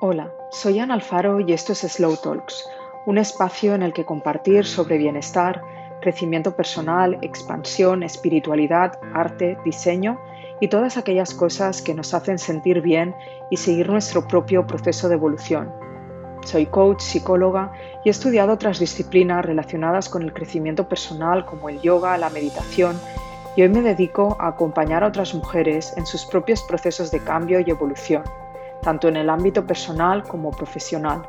Hola, soy Ana Alfaro y esto es Slow Talks, un espacio en el que compartir sobre bienestar, crecimiento personal, expansión, espiritualidad, arte, diseño y todas aquellas cosas que nos hacen sentir bien y seguir nuestro propio proceso de evolución. Soy coach, psicóloga y he estudiado otras disciplinas relacionadas con el crecimiento personal como el yoga, la meditación y hoy me dedico a acompañar a otras mujeres en sus propios procesos de cambio y evolución, tanto en el ámbito personal como profesional,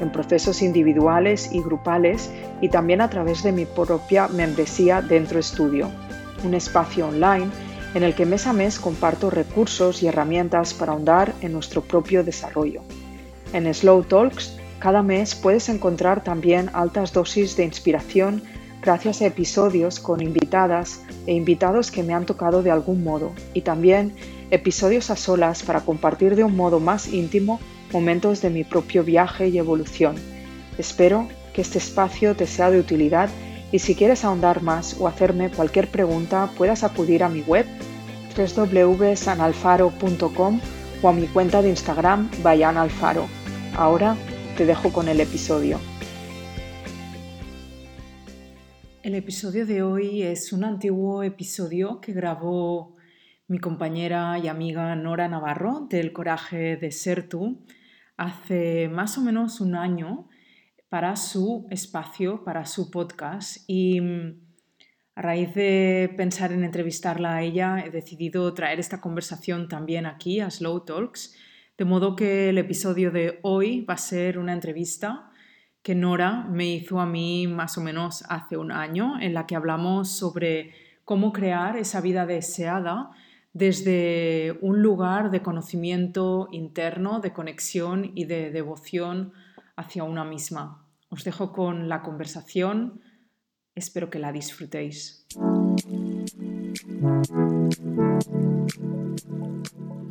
en procesos individuales y grupales y también a través de mi propia membresía Dentro Estudio, un espacio online en el que mes a mes comparto recursos y herramientas para ahondar en nuestro propio desarrollo. En Slow Talks, cada mes puedes encontrar también altas dosis de inspiración gracias a episodios con invitadas e invitados que me han tocado de algún modo y también episodios a solas para compartir de un modo más íntimo momentos de mi propio viaje y evolución. Espero que este espacio te sea de utilidad y si quieres ahondar más o hacerme cualquier pregunta puedas acudir a mi web www.sanalfaro.com o a mi cuenta de Instagram Bayan Alfaro. Ahora te dejo con el episodio. El episodio de hoy es un antiguo episodio que grabó mi compañera y amiga Nora Navarro del Coraje de Ser tú hace más o menos un año para su espacio, para su podcast. Y mm, a raíz de pensar en entrevistarla a ella he decidido traer esta conversación también aquí a Slow Talks de modo que el episodio de hoy va a ser una entrevista que Nora me hizo a mí más o menos hace un año, en la que hablamos sobre cómo crear esa vida deseada desde un lugar de conocimiento interno, de conexión y de devoción hacia una misma. Os dejo con la conversación, espero que la disfrutéis.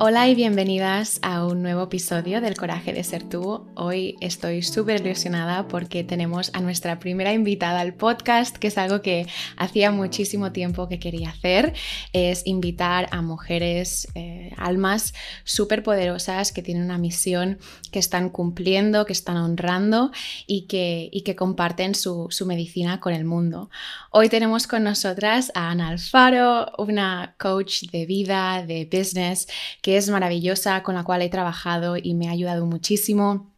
Hola y bienvenidas a un nuevo episodio del Coraje de Ser tú. Hoy estoy súper ilusionada porque tenemos a nuestra primera invitada al podcast, que es algo que hacía muchísimo tiempo que quería hacer, es invitar a mujeres, eh, almas súper poderosas que tienen una misión que están cumpliendo, que están honrando y que, y que comparten su, su medicina con el mundo. Hoy tenemos con nosotras a Ana Alfaro, una coach de vida, de business, que es maravillosa, con la cual he trabajado y me ha ayudado muchísimo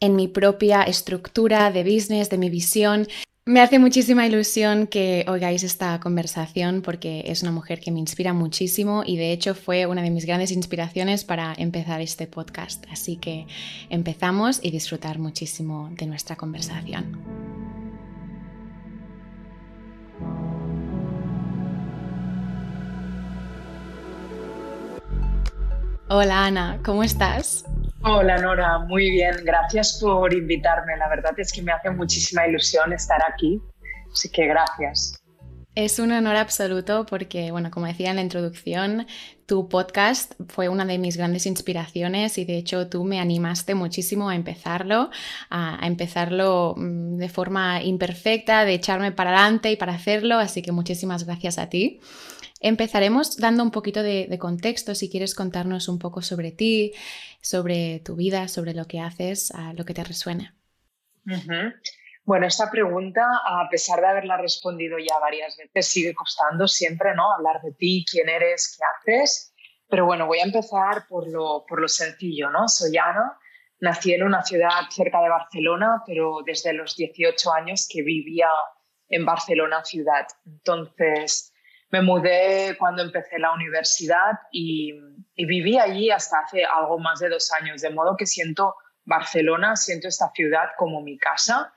en mi propia estructura de business, de mi visión. Me hace muchísima ilusión que oigáis esta conversación porque es una mujer que me inspira muchísimo y de hecho fue una de mis grandes inspiraciones para empezar este podcast. Así que empezamos y disfrutar muchísimo de nuestra conversación. Hola Ana, ¿cómo estás? Hola Nora, muy bien, gracias por invitarme. La verdad es que me hace muchísima ilusión estar aquí, así que gracias. Es un honor absoluto porque, bueno, como decía en la introducción, tu podcast fue una de mis grandes inspiraciones y de hecho tú me animaste muchísimo a empezarlo, a, empezarlo mm, de forma imperfecta, de echarme para adelante y para hacerlo, así que muchísimas gracias a ti. Empezaremos dando un poquito de, contexto, si quieres contarnos un poco sobre ti, sobre tu vida, sobre lo que haces, lo que te resuena. Bueno, esta pregunta, a pesar de haberla respondido ya varias veces, sigue costando siempre, ¿no? Hablar de ti, quién eres, qué haces. Pero bueno, voy a empezar por lo, por lo sencillo, ¿no? Soy Ana, nací en una ciudad cerca de Barcelona, pero desde los 18 años que vivía en Barcelona ciudad. Entonces, me mudé cuando empecé la universidad y, viví allí hasta hace algo más de dos años, de modo que siento Barcelona, siento esta ciudad como mi casa.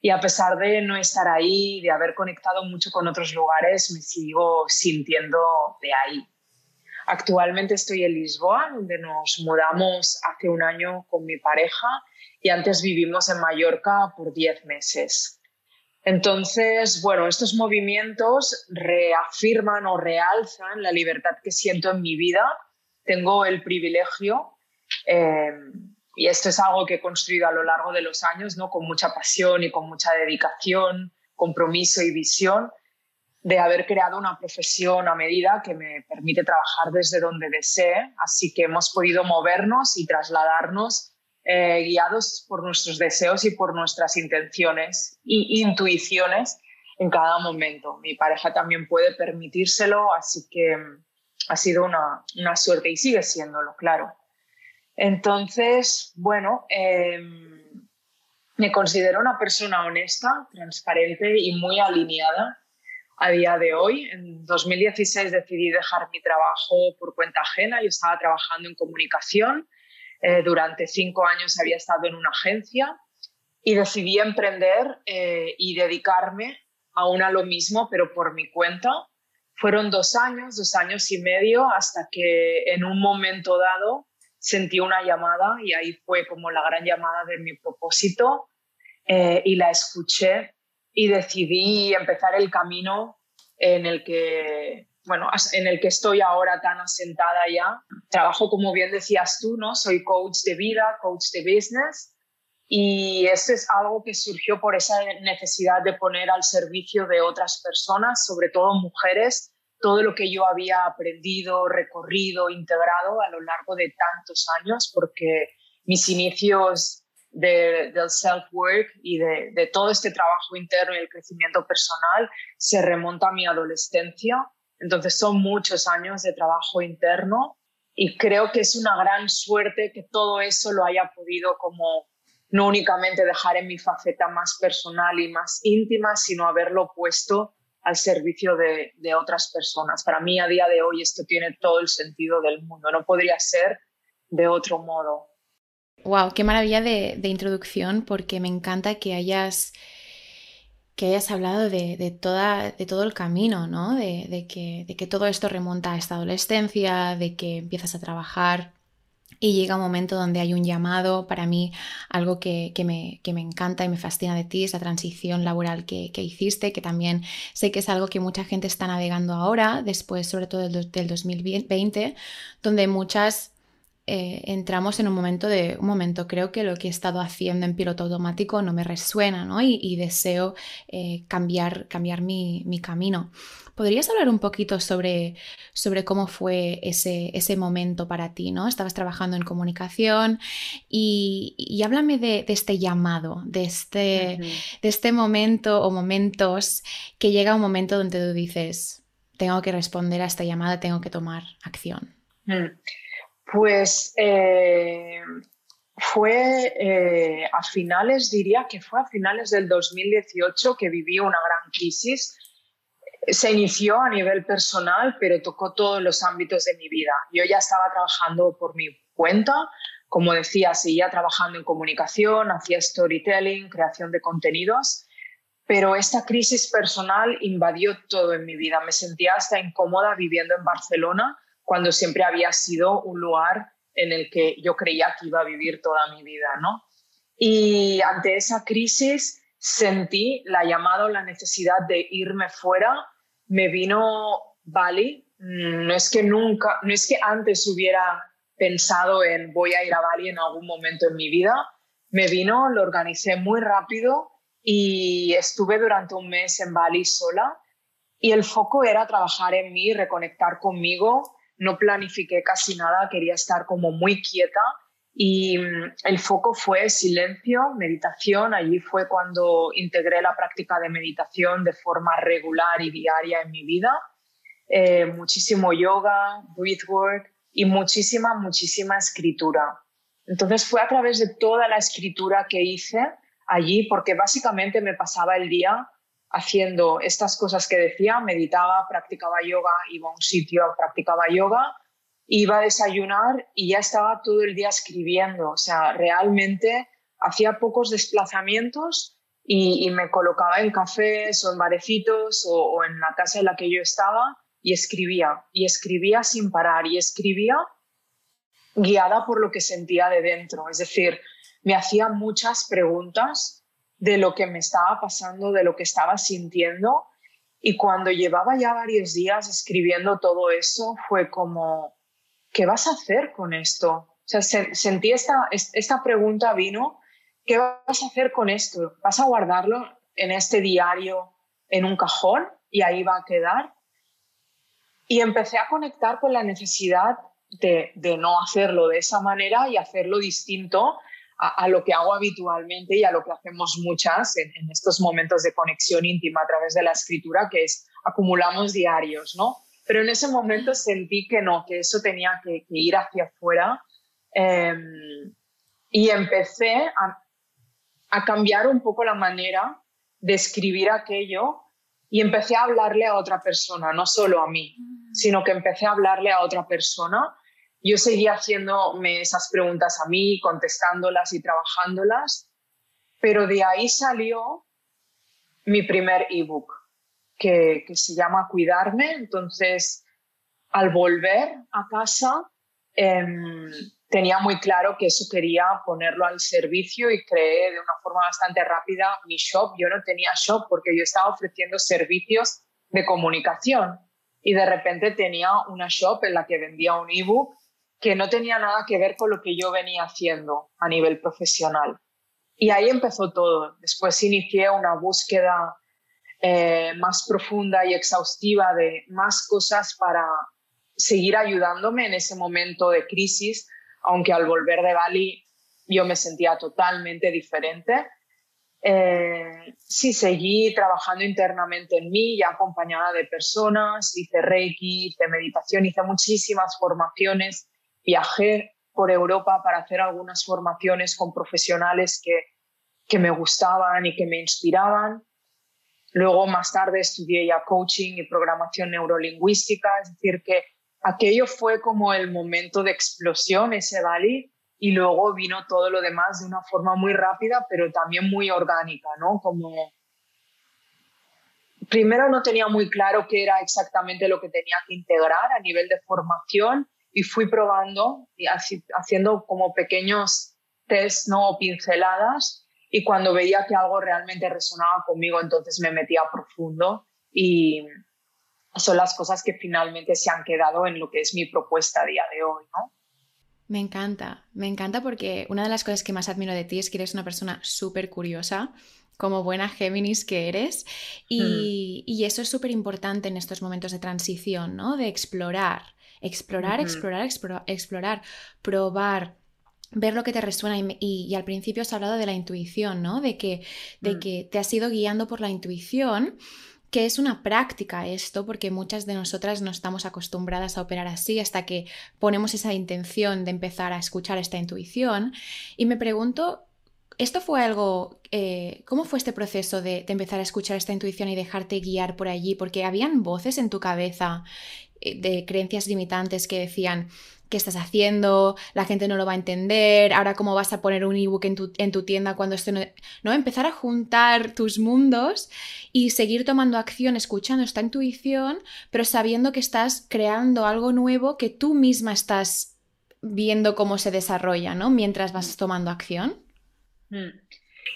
Y a pesar de no estar ahí, de haber conectado mucho con otros lugares, me sigo sintiendo de ahí. Actualmente estoy en Lisboa, donde nos mudamos hace un año con mi pareja y antes vivimos en Mallorca por diez meses. Entonces, bueno, estos movimientos reafirman o realzan la libertad que siento en mi vida. Tengo el privilegio, eh, y esto es algo que he construido a lo largo de los años, ¿no? con mucha pasión y con mucha dedicación, compromiso y visión, de haber creado una profesión a medida que me permite trabajar desde donde desee. Así que hemos podido movernos y trasladarnos eh, guiados por nuestros deseos y por nuestras intenciones y intuiciones en cada momento. Mi pareja también puede permitírselo, así que mm, ha sido una, una suerte y sigue siéndolo, claro. Entonces, bueno, em, me considero una persona honesta, transparente y muy alineada a día de hoy. En 2016 decidí dejar mi trabajo por cuenta ajena. Yo estaba trabajando en comunicación. Eh, durante cinco años había estado en una agencia y decidí emprender eh, y dedicarme aún a lo mismo, pero por mi cuenta. Fueron dos años, dos años y medio, hasta que en un momento dado sentí una llamada y ahí fue como la gran llamada de mi propósito eh, y la escuché y decidí empezar el camino en el que, bueno, en el que estoy ahora tan asentada ya. Trabajo, como bien decías tú, ¿no? Soy coach de vida, coach de business. Y eso es algo que surgió por esa necesidad de poner al servicio de otras personas, sobre todo mujeres, todo lo que yo había aprendido, recorrido, integrado a lo largo de tantos años, porque mis inicios de, del self-work y de, de, todo este trabajo interno y el crecimiento personal se remonta a mi adolescencia. Entonces son muchos años de trabajo interno y creo que es una gran suerte que todo eso lo haya podido como no únicamente dejar en mi faceta más personal y más íntima, sino haberlo puesto al servicio de, otras personas. Para mí a día de hoy esto tiene todo el sentido del mundo, no podría ser de otro modo. Wow, qué maravilla de, introducción porque me encanta que hayas que hayas hablado de, toda, de todo el camino, ¿no? De, que, de que todo esto remonta a esta adolescencia, de que empiezas a trabajar y llega un momento donde hay un llamado. Para mí, algo que, me, me, encanta y me fascina de ti es la transición laboral que, hiciste, que también sé que es algo que mucha gente está navegando ahora, después sobre todo del, del 2020, donde muchas eh, entramos en un momento de, un momento, creo que lo que he estado haciendo en piloto automático no me resuena, ¿no? Y, deseo eh, cambiar, cambiar mi, camino. ¿Podrías hablar un poquito sobre, sobre cómo fue ese, ese momento para ti, ¿no? Estabas trabajando en comunicación y, háblame de, este llamado, de este, de este momento o momentos que llega un momento donde tú dices, tengo que responder a esta llamada, tengo que tomar acción. Mm. Pues eh, fue eh, a finales, diría que fue a finales del 2018 que viví una gran crisis. Se inició a nivel personal, pero tocó todos los ámbitos de mi vida. Yo ya estaba trabajando por mi cuenta, como decía, seguía trabajando en comunicación, hacía storytelling, creación de contenidos, pero esta crisis personal invadió todo en mi vida. Me sentía hasta incómoda viviendo en Barcelona cuando siempre había sido un lugar en el que yo creía que iba a vivir toda mi vida, ¿no? Y ante esa crisis sentí la llamada o la necesidad de irme fuera. Me vino Bali. No es que nunca, no es que antes hubiera pensado en voy a ir a Bali en algún momento en mi vida. Me vino, lo organicé muy rápido y estuve durante un mes en Bali sola. Y el foco era trabajar en mí, reconectar conmigo no planifiqué casi nada, quería estar como muy quieta y mm, el foco fue silencio, meditación. Allí fue cuando integré la práctica de meditación de forma regular y diaria en mi vida. Eh, muchísimo yoga, breathwork y muchísima, muchísima escritura. Entonces fue a través de toda la escritura que hice allí, porque básicamente me pasaba el día haciendo estas cosas que decía, meditaba, practicaba yoga, iba a un sitio, practicaba yoga, iba a desayunar y ya estaba todo el día escribiendo. O sea, realmente hacía pocos desplazamientos y, me colocaba en cafés o en barecitos o, o en la casa en la que yo estaba y escribía. Y escribía sin parar y escribía guiada por lo que sentía de dentro. Es decir, me hacía muchas preguntas de lo que me estaba pasando, de lo que estaba sintiendo. Y cuando llevaba ya varios días escribiendo todo eso, fue como, ¿qué vas a hacer con esto? O sea, sentí esta, esta pregunta vino, ¿qué vas a hacer con esto? ¿Vas a guardarlo en este diario en un cajón y ahí va a quedar? Y empecé a conectar con la necesidad de, de no hacerlo de esa manera y hacerlo distinto a, lo que hago habitualmente y a lo que hacemos muchas en, estos momentos de conexión íntima a través de la escritura, que es acumulamos diarios, ¿no? Pero en ese momento sentí que no, que eso tenía que, ir hacia afuera em, y empecé a, a cambiar un poco la manera de escribir aquello y empecé a hablarle a otra persona, no solo a mí, sino que empecé a hablarle a otra persona yo seguía haciéndome esas preguntas a mí, contestándolas y trabajándolas, pero de ahí salió mi primer ebook, que, que se llama Cuidarme. Entonces, al volver a casa, em, tenía muy claro que eso quería ponerlo al servicio y creé de una forma bastante rápida mi shop. Yo no tenía shop porque yo estaba ofreciendo servicios de comunicación y de repente tenía una shop en la que vendía un ebook que no tenía nada que ver con lo que yo venía haciendo a nivel profesional. Y ahí empezó todo. Después inicié una búsqueda eh, más profunda y exhaustiva de más cosas para seguir ayudándome en ese momento de crisis, aunque al volver de Bali yo me sentía totalmente diferente. Eh, sí, seguí trabajando internamente en mí, ya acompañada de personas, hice Reiki, hice meditación, hice muchísimas formaciones viajé por Europa para hacer algunas formaciones con profesionales que, que me gustaban y que me inspiraban. Luego, más tarde, estudié ya coaching y programación neurolingüística, es decir, que aquello fue como el momento de explosión, ese Bali, y luego vino todo lo demás de una forma muy rápida, pero también muy orgánica, ¿no? Como primero no tenía muy claro qué era exactamente lo que tenía que integrar a nivel de formación y fui probando y haciendo como pequeños test no pinceladas y cuando veía que algo realmente resonaba conmigo entonces me metía profundo y son las cosas que finalmente se han quedado en lo que es mi propuesta a día de hoy, ¿no? Me encanta, me encanta porque una de las cosas que más admiro de ti es que eres una persona súper curiosa, como buena Géminis que eres, y, mm. y eso es súper importante en estos momentos de transición, ¿no? De explorar, Explorar, explorar, explorar, probar, ver lo que te resuena y, al principio has hablado de la intuición, ¿no? De que, de mm. que te has ido guiando por la intuición, que es una práctica esto, porque muchas de nosotras no estamos acostumbradas a operar así hasta que ponemos esa intención de empezar a escuchar esta intuición. Y me pregunto, ¿esto fue algo, eh, cómo fue este proceso de, de empezar a escuchar esta intuición y dejarte guiar por allí? Porque habían voces en tu cabeza de creencias limitantes que decían, ¿qué estás haciendo? La gente no lo va a entender, ahora cómo vas a poner un ebook en tu, en tu tienda cuando esté... No... no, empezar a juntar tus mundos y seguir tomando acción, escuchando esta intuición, pero sabiendo que estás creando algo nuevo que tú misma estás viendo cómo se desarrolla, ¿no? Mientras vas tomando acción. Mm.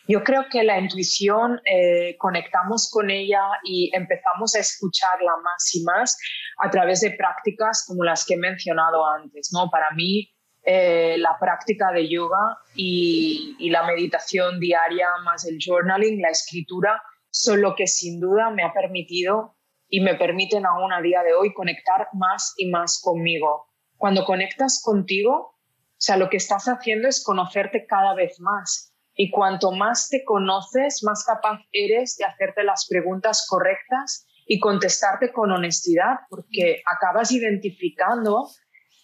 Yo creo que la intuición eh, conectamos con ella y empezamos a escucharla más y más a través de prácticas como las que he mencionado antes. ¿no? Para mí, eh, la práctica de yoga y, y, la meditación diaria, más el journaling, la escritura, son lo que sin duda me ha permitido y me permiten aún a día de hoy conectar más y más conmigo. Cuando conectas contigo, o sea, lo que estás haciendo es conocerte cada vez más y cuanto más te conoces, más capaz eres de hacerte las preguntas correctas y contestarte con honestidad, porque acabas identificando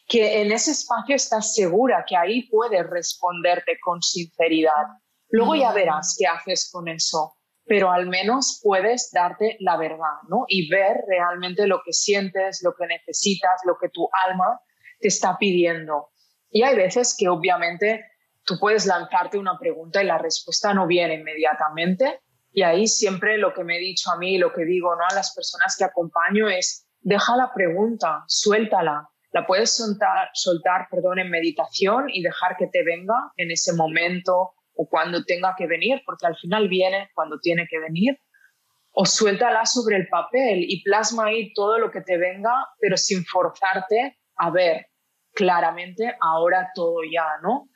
que en ese espacio estás segura, que ahí puedes responderte con sinceridad. Luego ya verás qué haces con eso, pero al menos puedes darte la verdad, ¿no? Y ver realmente lo que sientes, lo que necesitas, lo que tu alma te está pidiendo. Y hay veces que obviamente tú puedes lanzarte una pregunta y la respuesta no viene inmediatamente. Y ahí siempre lo que me he dicho a mí, lo que digo ¿no? a las personas que acompaño es, deja la pregunta, suéltala. La puedes soltar, soltar perdón, en meditación y dejar que te venga en ese momento o cuando tenga que venir, porque al final viene cuando tiene que venir. O suéltala sobre el papel y plasma ahí todo lo que te venga, pero sin forzarte a ver claramente ahora todo ya, ¿no?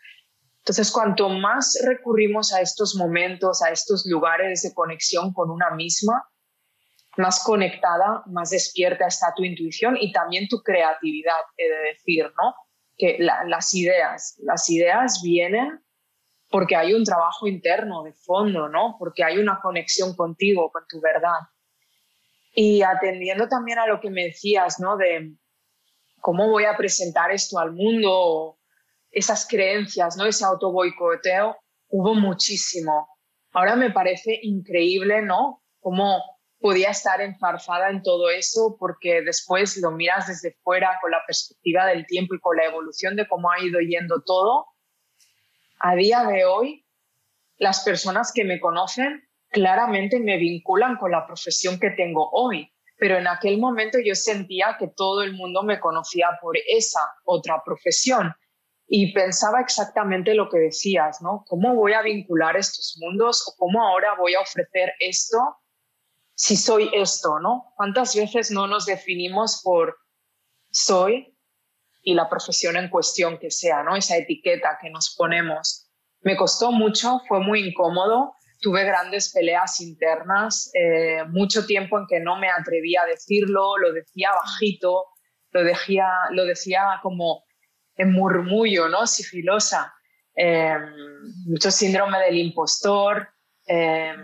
Entonces, cuanto más recurrimos a estos momentos, a estos lugares de conexión con una misma, más conectada, más despierta está tu intuición y también tu creatividad, he de decir, ¿no? Que las ideas, las ideas vienen porque hay un trabajo interno de fondo, ¿no? Porque hay una conexión contigo, con tu verdad. Y atendiendo también a lo que me decías, ¿no? De cómo voy a presentar esto al mundo, esas creencias, ¿no? Ese autoboicoteo, hubo muchísimo. Ahora me parece increíble, ¿no? Cómo podía estar enfarzada en todo eso porque después lo miras desde fuera con la perspectiva del tiempo y con la evolución de cómo ha ido yendo todo. A día de hoy, las personas que me conocen claramente me vinculan con la profesión que tengo hoy, pero en aquel momento yo sentía que todo el mundo me conocía por esa otra profesión y pensaba exactamente lo que decías, ¿no? ¿Cómo voy a vincular estos mundos o cómo ahora voy a ofrecer esto si soy esto, ¿no? ¿Cuántas veces no nos definimos por soy y la profesión en cuestión que sea, ¿no? Esa etiqueta que nos ponemos. Me costó mucho, fue muy incómodo, tuve grandes peleas internas, eh, mucho tiempo en que no me atrevía a decirlo, lo decía bajito, lo decía, lo decía como en murmullo, ¿no? Sigilosa. Eh, mucho síndrome del impostor. Eh,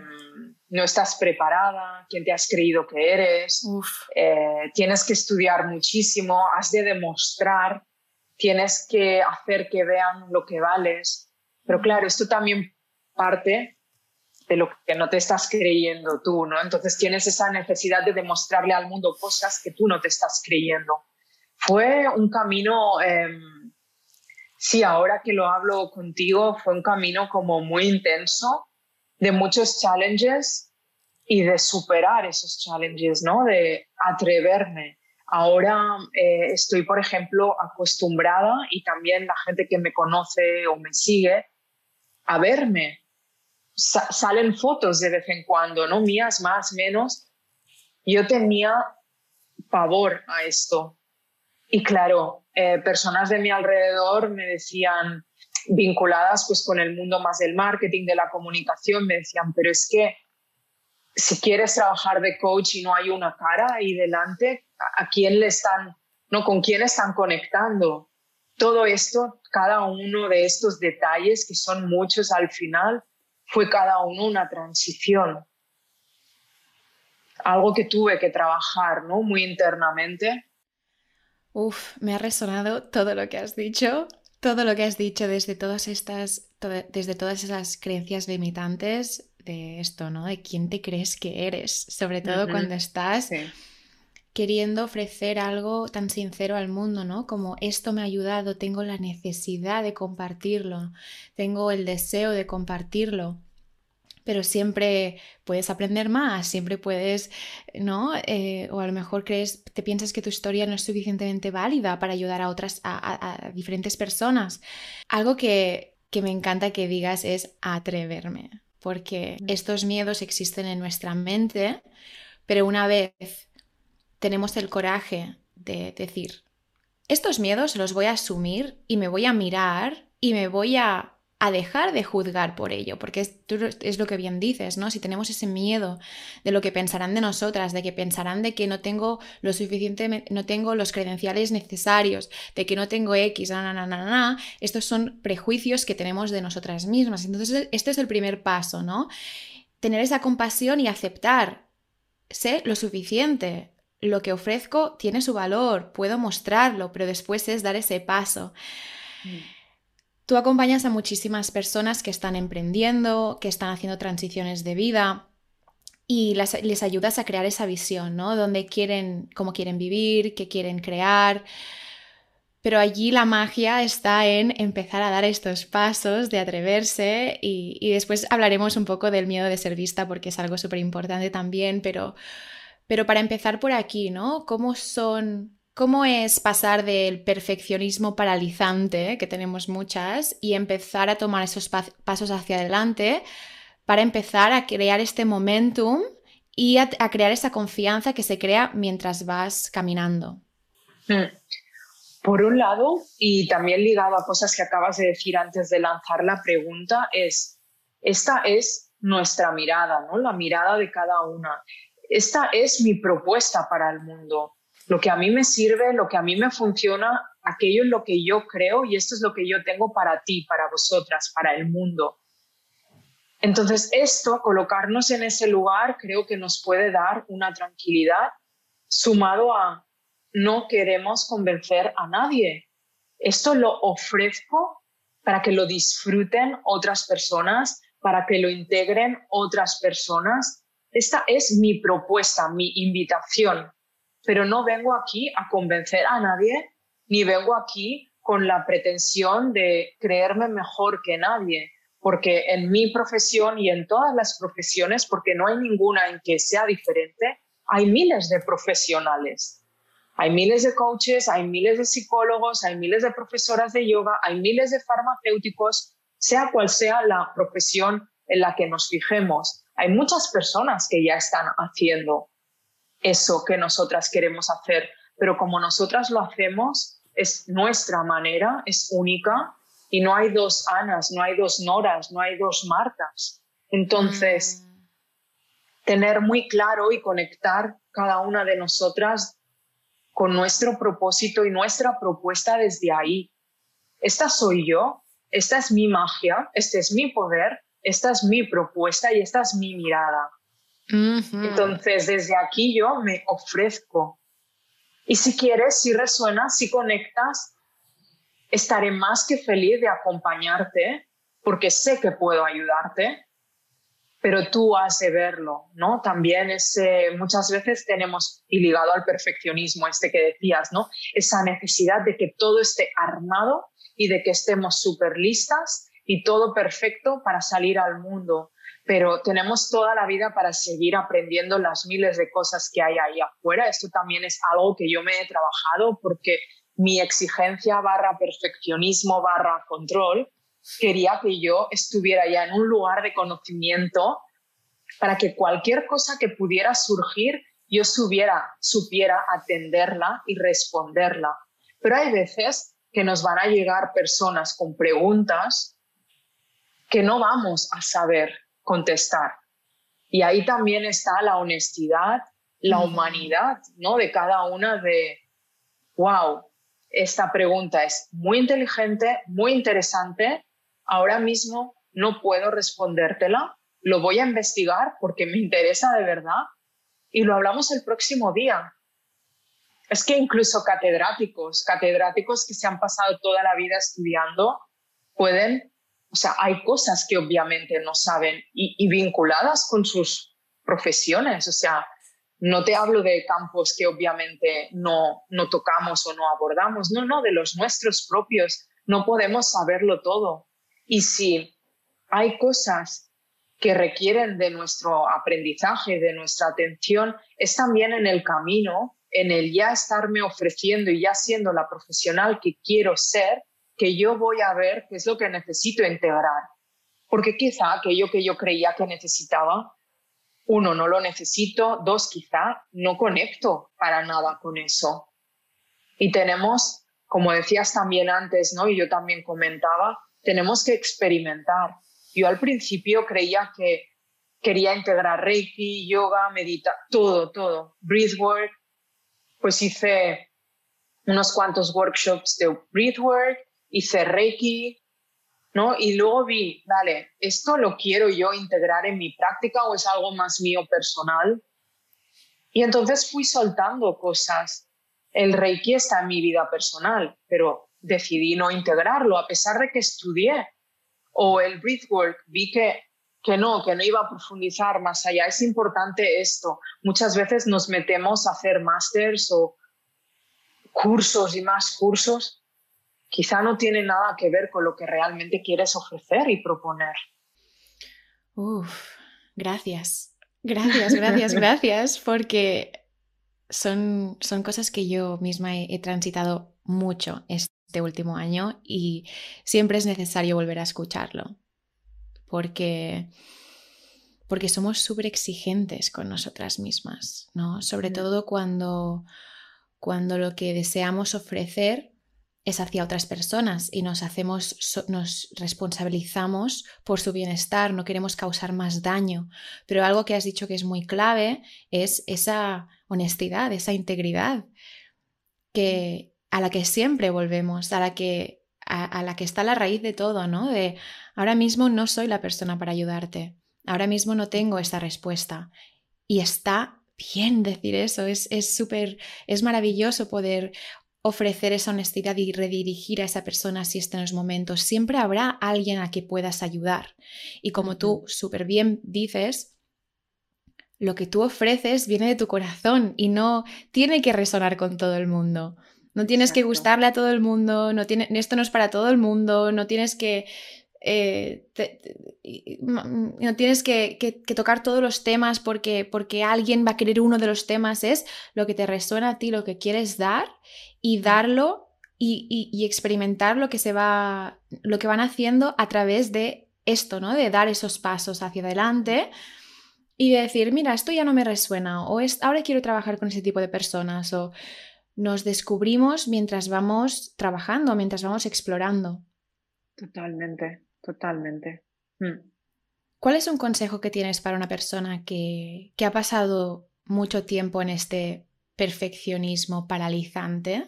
no estás preparada, quién te has creído que eres, eh, tienes que estudiar muchísimo, has de demostrar, tienes que hacer que vean lo que vales. Pero claro, esto también parte de lo que no te estás creyendo tú, ¿no? Entonces tienes esa necesidad de demostrarle al mundo cosas que tú no te estás creyendo. Fue un camino, em, sí, ahora que lo hablo contigo, fue un camino como muy intenso, de muchos challenges y de superar esos challenges, ¿no? De atreverme. Ahora eh, estoy, por ejemplo, acostumbrada y también la gente que me conoce o me sigue a verme. salen fotos de vez en cuando, ¿no? Mías más, menos. Yo tenía pavor a esto. Y claro, eh, personas de mi alrededor me decían, vinculadas pues con el mundo más del marketing, de la comunicación, me decían, pero es que si quieres trabajar de coach y no hay una cara ahí delante, ¿a quién le están, no, con quién están conectando? Todo esto, cada uno de estos detalles, que son muchos al final, fue cada uno una transición. Algo que tuve que trabajar, ¿no? Muy internamente. Uf, me ha resonado todo lo que has dicho todo lo que has dicho desde todas estas, desde todas esas creencias limitantes de esto, ¿no? De quién te crees que eres, sobre todo cuando estás queriendo ofrecer algo tan sincero al mundo, ¿no? Como esto me ha ayudado, tengo la necesidad de compartirlo, tengo el deseo de compartirlo pero siempre puedes aprender más, siempre puedes, ¿no? Eh, o a lo mejor crees, te piensas que tu historia no es suficientemente válida para ayudar a otras, a, diferentes personas. Algo que, que me encanta que digas es atreverme, porque mm. estos miedos existen en nuestra mente, pero una vez tenemos el coraje de decir, estos miedos los voy a asumir y me voy a mirar y me voy a a dejar de juzgar por ello, porque es, lo que bien dices, ¿no? Si tenemos ese miedo de lo que pensarán de nosotras, de que pensarán de que no tengo lo suficiente, no tengo los credenciales necesarios, de que no tengo X, na, na, na, na, estos son prejuicios que tenemos de nosotras mismas. Entonces, este es el primer paso, ¿no? Tener esa compasión y aceptar, sé lo suficiente, lo que ofrezco tiene su valor, puedo mostrarlo, pero después es dar ese paso. Mm. Tú acompañas a muchísimas personas que están emprendiendo, que están haciendo transiciones de vida y les ayudas a crear esa visión, ¿no? Donde quieren, cómo quieren vivir, qué quieren crear. Pero allí la magia está en empezar a dar estos pasos de atreverse y, después hablaremos un poco del miedo de ser vista porque es algo súper importante también, pero, pero para empezar por aquí, ¿no? ¿Cómo son ¿Cómo es pasar del perfeccionismo paralizante, que tenemos muchas, y empezar a tomar esos pasos hacia adelante para empezar a crear este momentum y a, crear esa confianza que se crea mientras vas caminando? Hmm. Por un lado, y también ligado a cosas que acabas de decir antes de lanzar la pregunta, es, esta es nuestra mirada, ¿no? la mirada de cada una. Esta es mi propuesta para el mundo lo que a mí me sirve, lo que a mí me funciona, aquello en lo que yo creo y esto es lo que yo tengo para ti, para vosotras, para el mundo. Entonces, esto, colocarnos en ese lugar, creo que nos puede dar una tranquilidad sumado a no queremos convencer a nadie. Esto lo ofrezco para que lo disfruten otras personas, para que lo integren otras personas. Esta es mi propuesta, mi invitación, pero no vengo aquí a convencer a nadie, ni vengo aquí con la pretensión de creerme mejor que nadie, porque en mi profesión y en todas las profesiones, porque no hay ninguna en que sea diferente, hay miles de profesionales. Hay miles de coaches, hay miles de psicólogos, hay miles de profesoras de yoga, hay miles de farmacéuticos, sea cual sea la profesión en la que nos fijemos. Hay muchas personas que ya están haciendo eso que nosotras queremos hacer, pero como nosotras lo hacemos, es nuestra manera, es única y no hay dos Anas, no hay dos Noras, no hay dos Martas. Entonces, mm. tener muy claro y conectar cada una de nosotras con nuestro propósito y nuestra propuesta desde ahí. Esta soy yo, esta es mi magia, este es mi poder, esta es mi propuesta y esta es mi mirada. Entonces, desde aquí yo me ofrezco. Y si quieres, si resuena, si conectas, estaré más que feliz de acompañarte porque sé que puedo ayudarte, pero tú has de verlo, ¿no? También ese, muchas veces tenemos, y ligado al perfeccionismo, este que decías, ¿no? Esa necesidad de que todo esté armado y de que estemos súper listas y todo perfecto para salir al mundo. Pero tenemos toda la vida para seguir aprendiendo las miles de cosas que hay ahí afuera. Esto también es algo que yo me he trabajado porque mi exigencia barra perfeccionismo barra control, quería que yo estuviera ya en un lugar de conocimiento para que cualquier cosa que pudiera surgir, yo supiera, supiera atenderla y responderla. Pero hay veces que nos van a llegar personas con preguntas que no vamos a saber contestar. Y ahí también está la honestidad, la humanidad, ¿no? De cada una de, wow, esta pregunta es muy inteligente, muy interesante. Ahora mismo no puedo respondértela. Lo voy a investigar porque me interesa de verdad y lo hablamos el próximo día. Es que incluso catedráticos, catedráticos que se han pasado toda la vida estudiando, pueden, o sea, hay cosas que obviamente no saben y, y vinculadas con sus profesiones. O sea, no te hablo de campos que obviamente no, no tocamos o no abordamos, no, no, de los nuestros propios. No podemos saberlo todo. Y si hay cosas que requieren de nuestro aprendizaje, de nuestra atención, es también en el camino, en el ya estarme ofreciendo y ya siendo la profesional que quiero ser, que yo voy a ver qué es lo que necesito integrar. Porque quizá aquello que yo creía que necesitaba uno, no lo necesito, dos, quizá no conecto para nada con eso. Y tenemos, como decías también antes, ¿no? Y yo también comentaba, tenemos que experimentar. Yo al principio creía que quería integrar Reiki, yoga, medita, todo, todo, breathwork. Pues hice unos cuantos workshops de breathwork, hice Reiki, ¿no? Y luego vi, vale, ¿esto lo quiero yo integrar en mi práctica o es algo más mío personal? Y entonces fui soltando cosas. El Reiki está en mi vida personal, pero decidí no integrarlo a pesar de que estudié. O el Breathwork, vi que, que no, que no iba a profundizar más allá. Es importante esto. Muchas veces nos metemos a hacer másters o cursos y más cursos quizá no tiene nada que ver con lo que realmente quieres ofrecer y proponer. Uf, gracias. Gracias, gracias, gracias, porque son, son cosas que yo misma he, transitado mucho este último año y siempre es necesario volver a escucharlo, porque, porque somos súper exigentes con nosotras mismas, ¿no? Sobre todo cuando, cuando lo que deseamos ofrecer es hacia otras personas y nos hacemos, nos responsabilizamos por su bienestar, no queremos causar más daño. Pero algo que has dicho que es muy clave es esa honestidad, esa integridad, que, a la que siempre volvemos, a la que, a, la que está la raíz de todo, ¿no? De ahora mismo no soy la persona para ayudarte, ahora mismo no tengo esa respuesta. Y está bien decir eso, es súper, es, maravilloso poder ofrecer esa honestidad y redirigir a esa persona si está en los momentos. Siempre habrá alguien a que puedas ayudar. Y como tú súper bien dices, lo que tú ofreces viene de tu corazón y no tiene que resonar con todo el mundo. No tienes que gustarle a todo el mundo, no tiene, esto no es para todo el mundo, no tienes que, eh, no tienes que, tocar todos los temas porque, porque alguien va a querer uno de los temas, es lo que te resuena a ti, lo que quieres dar y darlo y, y, experimentar lo que se va, lo que van haciendo a través de esto, ¿no? De dar esos pasos hacia adelante y de decir, mira, esto ya no me resuena, o es, ahora quiero trabajar con ese tipo de personas, o nos descubrimos mientras vamos trabajando, mientras vamos explorando. Totalmente, totalmente. Mm. ¿Cuál es un consejo que tienes para una persona que, que ha pasado mucho tiempo en este perfeccionismo paralizante,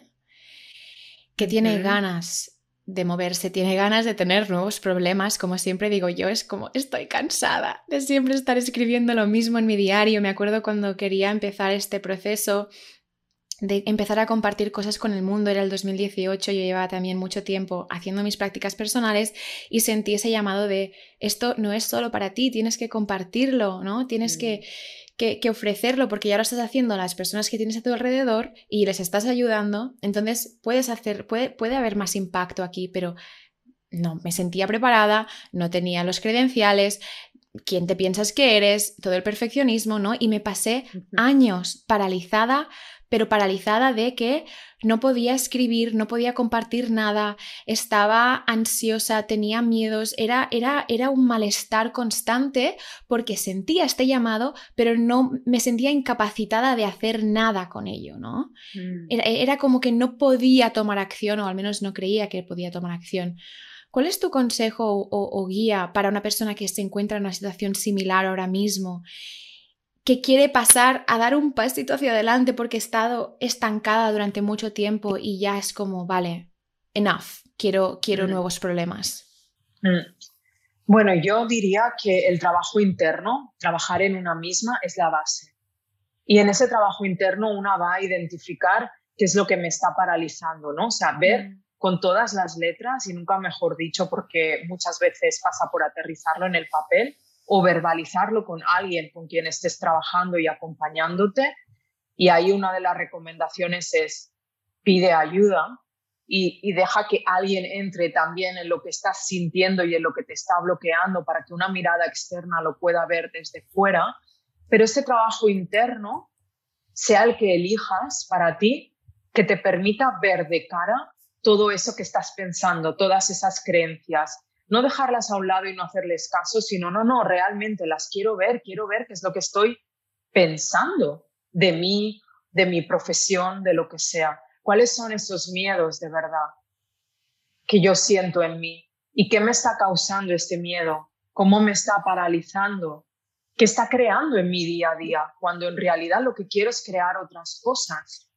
que tiene ganas de moverse, tiene ganas de tener nuevos problemas, como siempre digo yo, es como estoy cansada de siempre estar escribiendo lo mismo en mi diario. Me acuerdo cuando quería empezar este proceso de empezar a compartir cosas con el mundo, era el 2018, yo llevaba también mucho tiempo haciendo mis prácticas personales y sentí ese llamado de esto no es solo para ti, tienes que compartirlo, ¿no? Tienes que mm. que, ofrecerlo porque ya lo estás haciendo a las personas que tienes a tu alrededor y les estás ayudando, entonces puedes hacer, puede, puede haber más impacto aquí, pero no, me sentía preparada, no tenía los credenciales, quién te piensas que eres, todo el perfeccionismo, ¿no? Y me pasé años paralizada pero paralizada de que no podía escribir, no podía compartir nada, estaba ansiosa, tenía miedos, era, era, era un malestar constante porque sentía este llamado, pero no me sentía incapacitada de hacer nada con ello, ¿no? Mm. Era, como que no podía tomar acción, o al menos no creía que podía tomar acción. ¿Cuál es tu consejo o guía para una persona que se encuentra en una situación similar ahora mismo que quiere pasar a dar un pasito hacia adelante porque ha estado estancada durante mucho tiempo y ya es como, vale, enough, quiero, quiero mm. nuevos problemas. Mm. Bueno, yo diría que el trabajo interno, trabajar en una misma, es la base. Y en ese trabajo interno una va a identificar qué es lo que me está paralizando, ¿no? O sea, ver mm. con todas las letras, y nunca mejor dicho, porque muchas veces pasa por aterrizarlo en el papel, o verbalizarlo con alguien con quien estés trabajando y acompañándote. Y ahí una de las recomendaciones es pide ayuda y, deja que alguien entre también en lo que estás sintiendo y en lo que te está bloqueando para que una mirada externa lo pueda ver desde fuera. Pero ese trabajo interno sea el que elijas para ti, que te permita ver de cara todo eso que estás pensando, todas esas creencias, no dejarlas a un lado y no hacerles caso, sino, no, no, realmente las quiero ver, quiero ver qué es lo que estoy pensando de mí, de mi profesión, de lo que sea. ¿Cuáles son esos miedos de verdad que yo siento en mí? ¿Y qué me está causando este miedo? ¿Cómo me está paralizando? ¿Qué está creando en mi día a día? Cuando en realidad lo que quiero es crear otras cosas.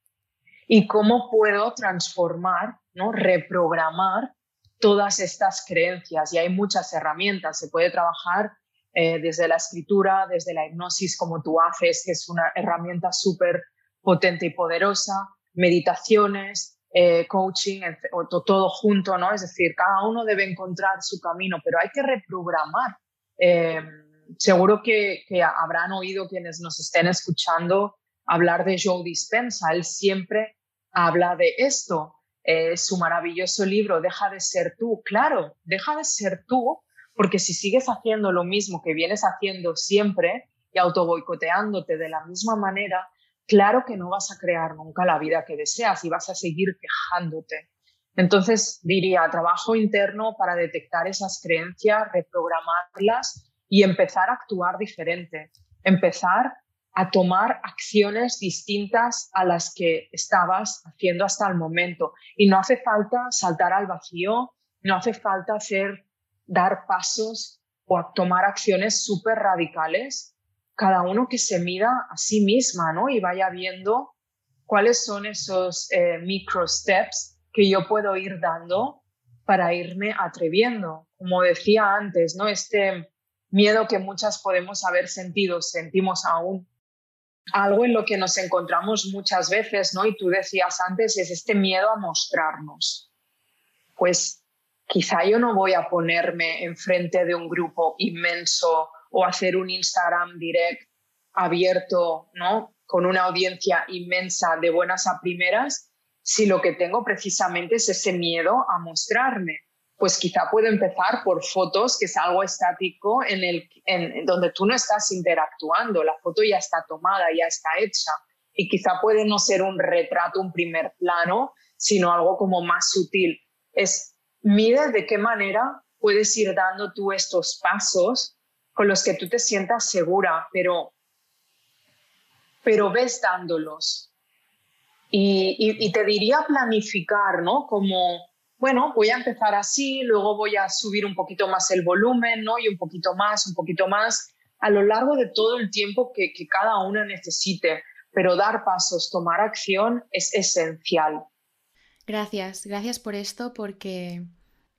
¿Y cómo puedo transformar, ¿no? reprogramar todas estas creencias y hay muchas herramientas. Se puede trabajar eh, desde la escritura, desde la hipnosis como tú haces, que es una herramienta súper potente y poderosa, meditaciones, eh, coaching, todo junto, ¿no? Es decir, cada uno debe encontrar su camino, pero hay que reprogramar. Eh, seguro que, que, habrán oído quienes nos estén escuchando hablar de Joe Dispensa. Él siempre habla de esto, eh, su maravilloso libro Deja de ser tú. Claro, deja de ser tú, porque si sigues haciendo lo mismo que vienes haciendo siempre y autoboicoteándote de la misma manera, claro que no vas a crear nunca la vida que deseas y vas a seguir quejándote. Entonces, diría, trabajo interno para detectar esas creencias, reprogramarlas y empezar a actuar diferente. Empezar a tomar acciones distintas a las que estabas haciendo hasta el momento. Y no hace falta saltar al vacío, no hace falta hacer, dar pasos o tomar acciones súper radicales. Cada uno que se mida a sí misma, ¿no? Y vaya viendo cuáles son esos eh, micro steps que yo puedo ir dando para irme atreviendo. Como decía antes, ¿no? Este miedo que muchas podemos haber sentido, sentimos aún. Algo en lo que nos encontramos muchas veces, ¿no? Y tú decías antes, es este miedo a mostrarnos. Pues quizá yo no voy a ponerme enfrente de un grupo inmenso o hacer un Instagram direct abierto, ¿no? Con una audiencia inmensa de buenas a primeras, si lo que tengo precisamente es ese miedo a mostrarme. Pues quizá puedo empezar por fotos, que es algo estático en el en, donde tú no estás interactuando, la foto ya está tomada, ya está hecha. Y quizá puede no ser un retrato, un primer plano, sino algo como más sutil. Es mide de qué manera puedes ir dando tú estos pasos con los que tú te sientas segura, pero, pero ves dándolos. Y, te diría planificar, ¿no? Como, bueno, voy a empezar así, luego voy a subir un poquito más el volumen, ¿no? Y un poquito más, un poquito más, a lo largo de todo el tiempo que, que cada una necesite. Pero dar pasos, tomar acción es esencial. Gracias, gracias por esto, porque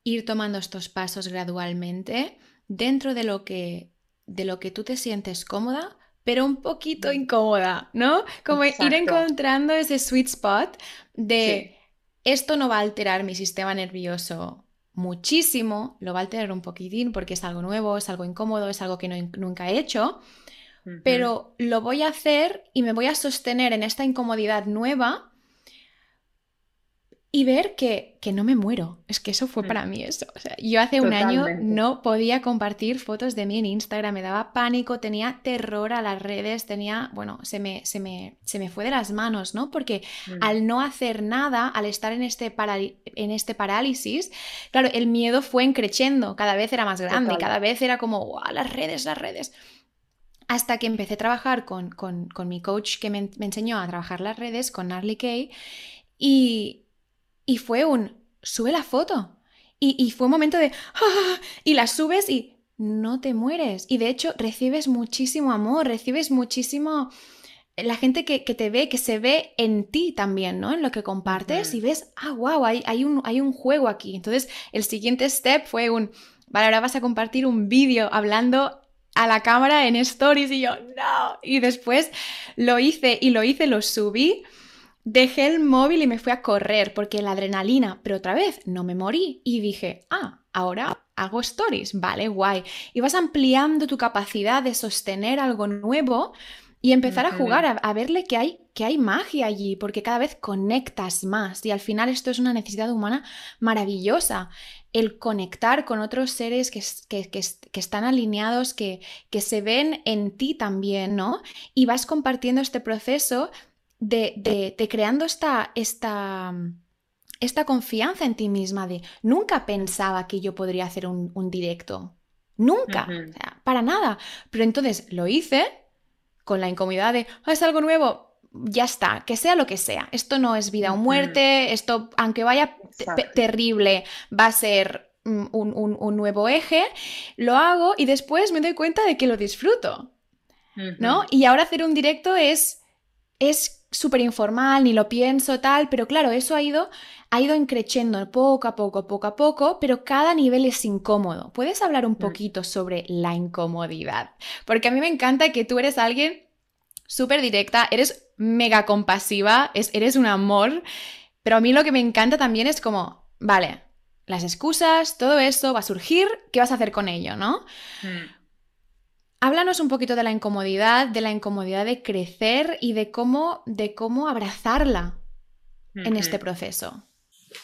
ir tomando estos pasos gradualmente dentro de lo que, de lo que tú te sientes cómoda, pero un poquito incómoda, ¿no? Como ir encontrando ese sweet spot de esto no va a alterar mi sistema nervioso muchísimo, lo va a alterar un poquitín porque es algo nuevo, es algo incómodo, es algo que nunca he hecho, pero lo voy a hacer y me voy a sostener en esta incomodidad nueva y ver que, que, no me muero. Es que eso fue mm. para mí eso. O sea, yo hace un año no podía compartir fotos de mí en Instagram, me daba pánico, tenía terror a las redes, tenía, bueno, se me, se me, se me fue de las manos, ¿no? Porque mm. al no hacer nada, al estar en este, en este parálisis, claro, el miedo fue encreciendo, cada vez era más grande, cada vez era como, wow, las redes, las redes. Hasta que empecé a trabajar con, con, con mi coach que me, me, enseñó a trabajar las redes, con Narly Kay, y, y fue un, sube la foto. Y, fue un momento de, ¡ah! y la subes y no te mueres. Y de hecho recibes muchísimo amor, recibes muchísimo... La gente que, te ve, que se ve en ti también, ¿no? En lo que compartes y ves, ah, wow, hay, hay, un, hay un juego aquí. Entonces, el siguiente step fue un, vale, ahora vas a compartir un vídeo hablando a la cámara en stories y yo, no. Y después lo hice y lo hice, lo subí Dejé el móvil y me fui a correr porque la adrenalina, pero otra vez no me morí y dije, ah, ahora hago stories, vale, guay. Y vas ampliando tu capacidad de sostener algo nuevo y empezar a jugar, a, verle que hay, que hay magia allí, porque cada vez conectas más y al final esto es una necesidad humana maravillosa, el conectar con otros seres que, que, están alineados, que, que se ven en ti también, ¿no? Y vas compartiendo este proceso de, de, creando esta, esta, esta, confianza en ti misma de nunca pensaba que yo podría hacer un, directo. Nunca, para nada. Pero entonces lo hice con la incomodidad de, ah, es algo nuevo, ya está, que sea lo que sea. Esto no es vida o muerte, esto, aunque vaya terrible, va a ser un, un, un, nuevo eje. Lo hago y después me doy cuenta de que lo disfruto. ¿No? Y ahora hacer un directo es, es súper informal, ni lo pienso, tal, pero claro, eso ha ido, ha ido increciendo poco a poco, poco a poco, pero cada nivel es incómodo. ¿Puedes hablar un poquito sobre la incomodidad? Porque a mí me encanta que tú eres alguien súper directa, eres mega compasiva, es, eres un amor, pero a mí lo que me encanta también es como, vale, las excusas, todo eso va a surgir, ¿qué vas a hacer con ello, no? Mm. Háblanos un poquito de la incomodidad, de la incomodidad de crecer y de cómo, de cómo abrazarla en este proceso.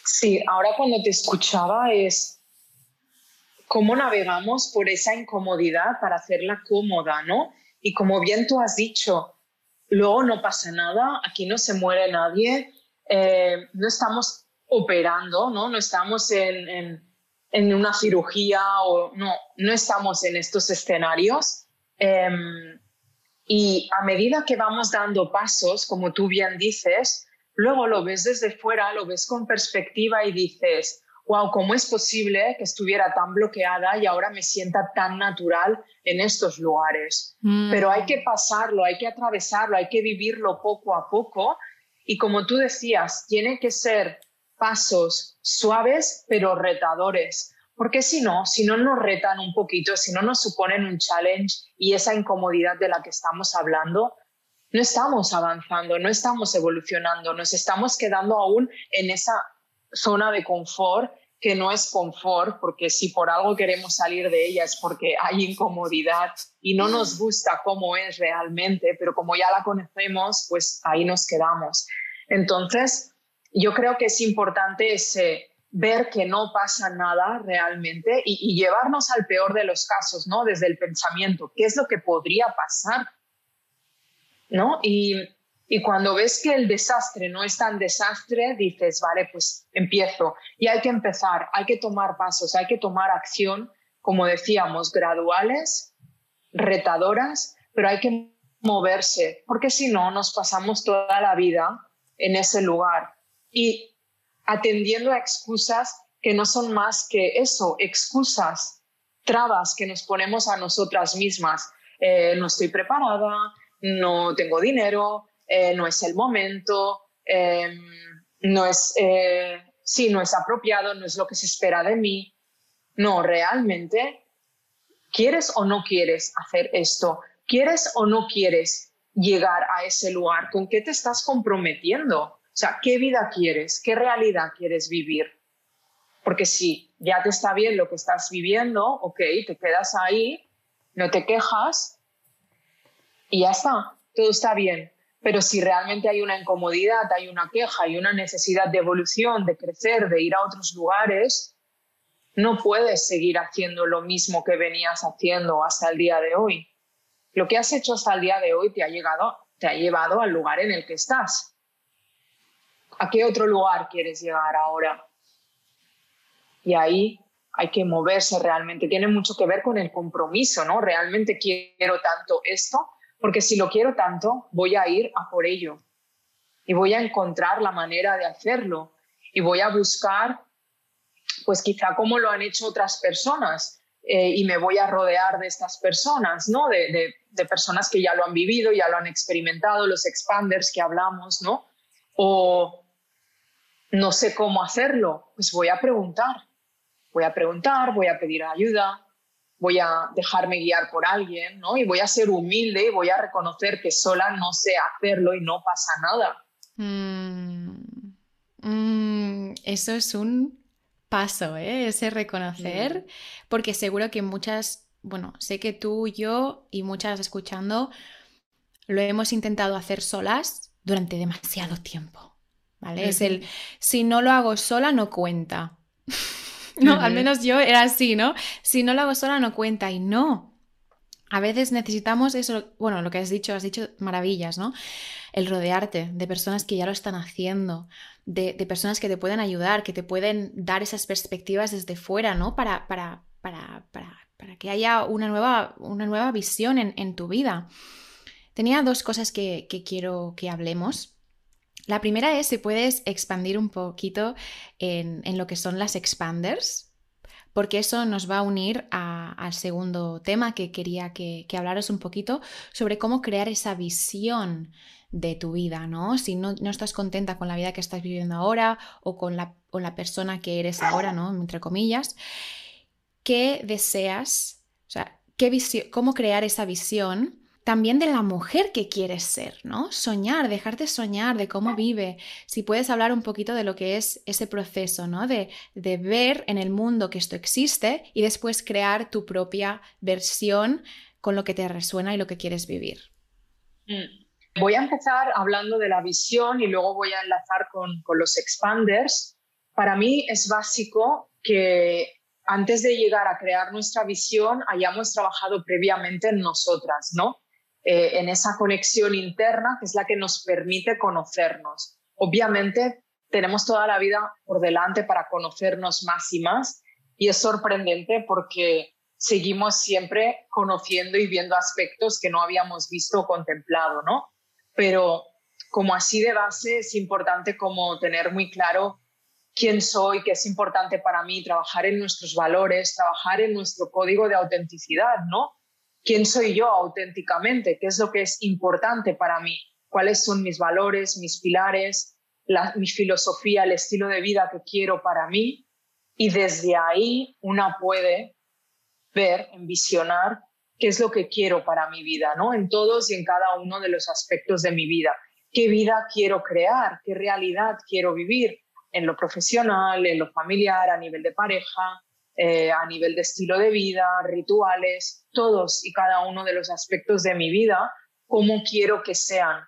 Sí, ahora cuando te escuchaba es cómo navegamos por esa incomodidad para hacerla cómoda, ¿no? Y como bien tú has dicho, luego no pasa nada, aquí no se muere nadie, eh, no estamos operando, ¿no? No estamos en, en, una cirugía o no, no estamos en estos escenarios Em, y a medida que vamos dando pasos, como tú bien dices, luego lo ves desde fuera, lo ves con perspectiva y dices, wow, ¿cómo es posible que estuviera tan bloqueada y ahora me sienta tan natural en estos lugares? Mm. Pero hay que pasarlo, hay que atravesarlo, hay que vivirlo poco a poco Y como tú decías, tiene que ser pasos suaves pero retadores, porque si no, si no nos retan un poquito, si no nos suponen un challenge y esa incomodidad de la que estamos hablando, no estamos avanzando, no estamos evolucionando, nos estamos quedando aún en esa zona de confort que no es confort, porque si por algo queremos salir de ella es porque hay incomodidad y no nos gusta cómo es realmente, pero como ya la conocemos, pues ahí nos quedamos. Entonces, yo creo que es importante ese ver que no pasa nada realmente y, llevarnos al peor de los casos, ¿no? Desde el pensamiento, ¿qué es lo que podría pasar? ¿No? Y y cuando ves que el desastre no es tan desastre, dices, vale, pues empiezo. Y hay que empezar, hay que tomar pasos, hay que tomar acción, como decíamos, graduales, retadoras, pero hay que moverse, porque si no, nos pasamos toda la vida en ese lugar y atendiendo a excusas que no son más que eso, excusas, trabas que nos ponemos a nosotras mismas. Eh, no estoy preparada, no tengo dinero, eh, no es el momento, em, no es, eh, sí, no es apropiado, no es lo que se espera de mí. No, realmente, ¿quieres o no quieres hacer esto? ¿Quieres o no quieres llegar a ese lugar? ¿Con qué te estás comprometiendo? O sea, ¿qué vida quieres? ¿Qué realidad quieres vivir? Porque si ya te está bien lo que estás viviendo, ok, te quedas ahí, no te quejas y ya está, todo está bien. Pero si realmente hay una incomodidad, hay una queja, hay una necesidad de evolución, de crecer, de ir a otros lugares, no puedes seguir haciendo lo mismo que venías haciendo hasta el día de hoy. Lo que has hecho hasta el día de hoy te ha, llegado, te ha llevado al lugar en el que estás. ¿A qué otro lugar quieres llegar ahora? Y ahí hay que moverse realmente. Tiene mucho que ver con el compromiso, ¿no? Realmente quiero tanto esto porque si lo quiero tanto, voy a ir a por ello y voy a encontrar la manera de hacerlo y voy a buscar, pues quizá como lo han hecho otras personas eh, y me voy a rodear de estas personas, ¿no? De, de, personas que ya lo han vivido, ya lo han experimentado, los expanders que hablamos, ¿no? O no sé cómo hacerlo, pues voy a preguntar, voy a preguntar, voy a pedir ayuda, voy a dejarme guiar por alguien, ¿no? Y voy a ser humilde y voy a reconocer que sola no sé hacerlo y no pasa nada. Mm, mm, eso es un paso, ¿eh? Ese reconocer, porque seguro que muchas, bueno, sé que tú, yo y muchas escuchando lo hemos intentado hacer solas durante demasiado tiempo, ¿vale? Es el, si no lo hago sola, no cuenta. ¿no? Al menos yo era así, ¿no? Si no lo hago sola no cuenta y no. A veces necesitamos eso, bueno, lo que has dicho, has dicho maravillas, ¿no? El rodearte de personas que ya lo están haciendo, de, personas que te pueden ayudar, que te pueden dar esas perspectivas desde fuera, ¿no? Para, para, para, para, que haya una nueva, una nueva visión en, tu vida. Tenía dos cosas que, que quiero que hablemos. La primera es si puedes expandir un poquito en, lo que son las expanders, porque eso nos va a unir al segundo tema que quería que, hablaras un poquito sobre cómo crear esa visión de tu vida, ¿no? Si no, estás contenta con la vida que estás viviendo ahora o con la, la persona que eres ahora, ¿no? Entre comillas, ¿qué deseas? O sea, ¿qué ¿cómo crear esa visión también de la mujer que quieres ser, ¿no? Soñar, dejarte soñar de cómo vive. Si puedes hablar un poquito de lo que es ese proceso, ¿no? De, de ver en el mundo que esto existe y después crear tu propia versión con lo que te resuena y lo que quieres vivir. Mm. Voy a empezar hablando de la visión y luego voy a enlazar con, con los expanders. Para mí es básico que antes de llegar a crear nuestra visión hayamos trabajado previamente en nosotras, ¿no? Eh, en esa conexión interna que es la que nos permite conocernos. Obviamente tenemos toda la vida por delante para conocernos más y más y es sorprendente porque seguimos siempre conociendo y viendo aspectos que no habíamos visto o contemplado, ¿no? Pero como así de base es importante como tener muy claro quién soy, qué es importante para mí, trabajar en nuestros valores, trabajar en nuestro código de autenticidad, ¿no? Quién soy yo auténticamente, qué es lo que es importante para mí, cuáles son mis valores, mis pilares, mi filosofía, el estilo de vida que quiero para mí. Y desde ahí una puede ver, envisionar qué es lo que quiero para mi vida, ¿no? En todos y en cada uno de los aspectos de mi vida. ¿Qué vida quiero crear? ¿Qué realidad quiero vivir? En lo profesional, en lo familiar, a nivel de pareja, eh, a nivel de estilo de vida, rituales, todos y cada uno de los aspectos de mi vida, cómo quiero que sean.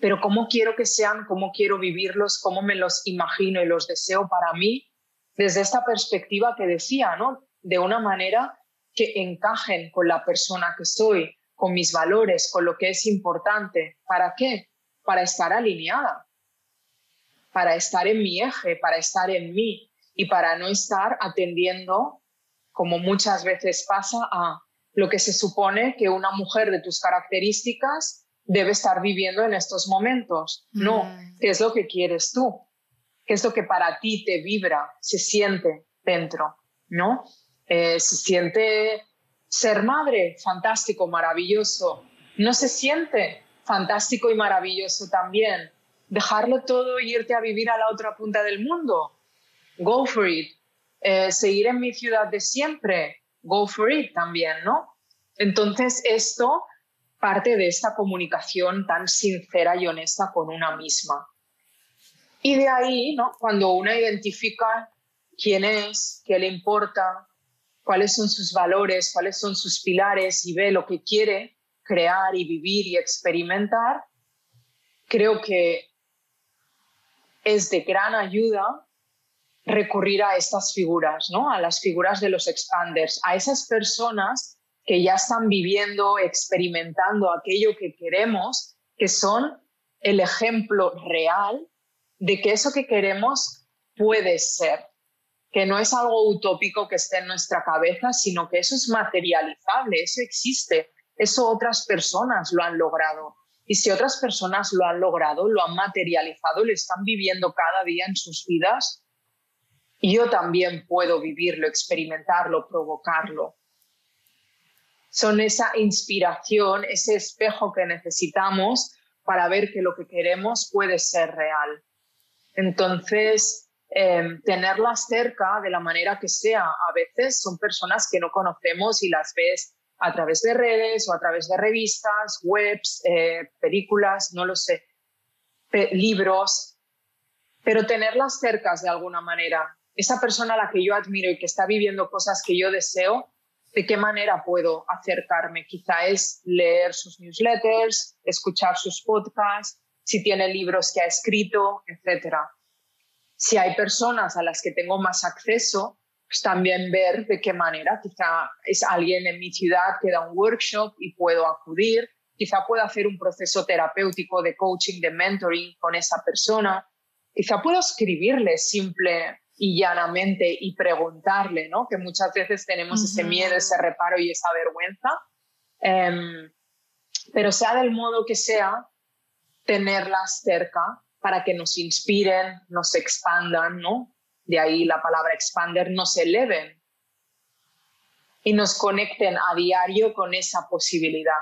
Pero cómo quiero que sean, cómo quiero vivirlos, cómo me los imagino y los deseo para mí, desde esta perspectiva que decía, ¿no? De una manera que encajen con la persona que soy, con mis valores, con lo que es importante. ¿Para qué? Para estar alineada, para estar en mi eje, para estar en mí, y para no estar atendiendo, como muchas veces pasa, a lo que se supone que una mujer de tus características debe estar viviendo en estos momentos. No, mm. ¿qué es lo que quieres tú? ¿Qué es lo que para ti te vibra, se siente dentro? ¿No? Eh, se siente ser madre, fantástico, maravilloso. No se siente fantástico y maravilloso también. Dejarlo todo e irte a vivir a la otra punta del mundo go for it. Eh, seguir en mi ciudad de siempre, go for it también, ¿no? Entonces, esto parte de esta comunicación tan sincera y honesta con una misma. Y de ahí, ¿no? Cuando una identifica quién es, qué le importa, cuáles son sus valores, cuáles son sus pilares y ve lo que quiere crear y vivir y experimentar, creo que es de gran ayuda recurrir a estas figuras, ¿no? a las figuras de los expanders, a esas personas que ya están viviendo, experimentando aquello que queremos, que son el ejemplo real de que eso que queremos puede ser, que no es algo utópico que esté en nuestra cabeza, sino que eso es materializable, eso existe, eso otras personas lo han logrado. Y si otras personas lo han logrado, lo han materializado, lo están viviendo cada día en sus vidas, yo también puedo vivirlo, experimentarlo, provocarlo. Son esa inspiración, ese espejo que necesitamos para ver que lo que queremos puede ser real. Entonces, em, tenerlas cerca de la manera que sea. A veces son personas que no conocemos y las ves a través de redes o a través de revistas, webs, eh, películas, no lo sé, libros, pero tenerlas cerca de alguna manera, esa persona a la que yo admiro y que está viviendo cosas que yo deseo, ¿de qué manera puedo acercarme? Quizá es leer sus newsletters, escuchar sus podcasts, si tiene libros que ha escrito, etc. Si hay personas a las que tengo más acceso, pues también ver de qué manera. Quizá es alguien en mi ciudad que da un workshop y puedo acudir. Quizá pueda hacer un proceso terapéutico de coaching, de mentoring con esa persona. Quizá puedo escribirle simple y llanamente y preguntarle, ¿no? Que muchas veces tenemos ese miedo, ese reparo y esa vergüenza. Em, pero sea del modo que sea, tenerlas cerca para que nos inspiren, nos expandan, ¿no? De ahí la palabra expander, nos eleven y nos conecten a diario con esa posibilidad.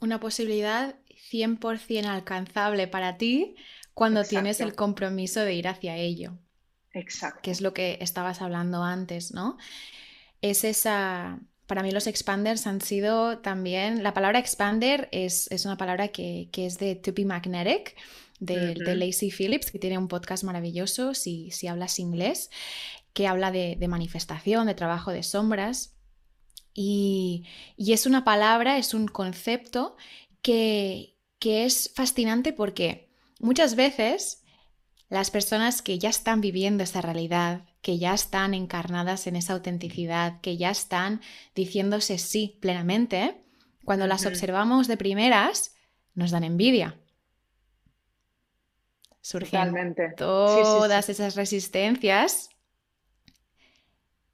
Una posibilidad 100% alcanzable para ti cuando tienes el compromiso de ir hacia ello. Exacto. Que es lo que estabas hablando antes, ¿no? Es esa. Para mí, los expanders han sido también. La palabra expander es, una palabra que, es de To Be Magnetic, de, Lacey Phillips, que tiene un podcast maravilloso si, si hablas inglés, que habla de, manifestación, de trabajo de sombras. Y, es una palabra, es un concepto que, que es fascinante porque muchas veces las personas que ya están viviendo esa realidad, que ya están encarnadas en esa autenticidad, que ya están diciéndose sí plenamente, cuando las observamos de primeras, nos dan envidia. Surgen todas esas resistencias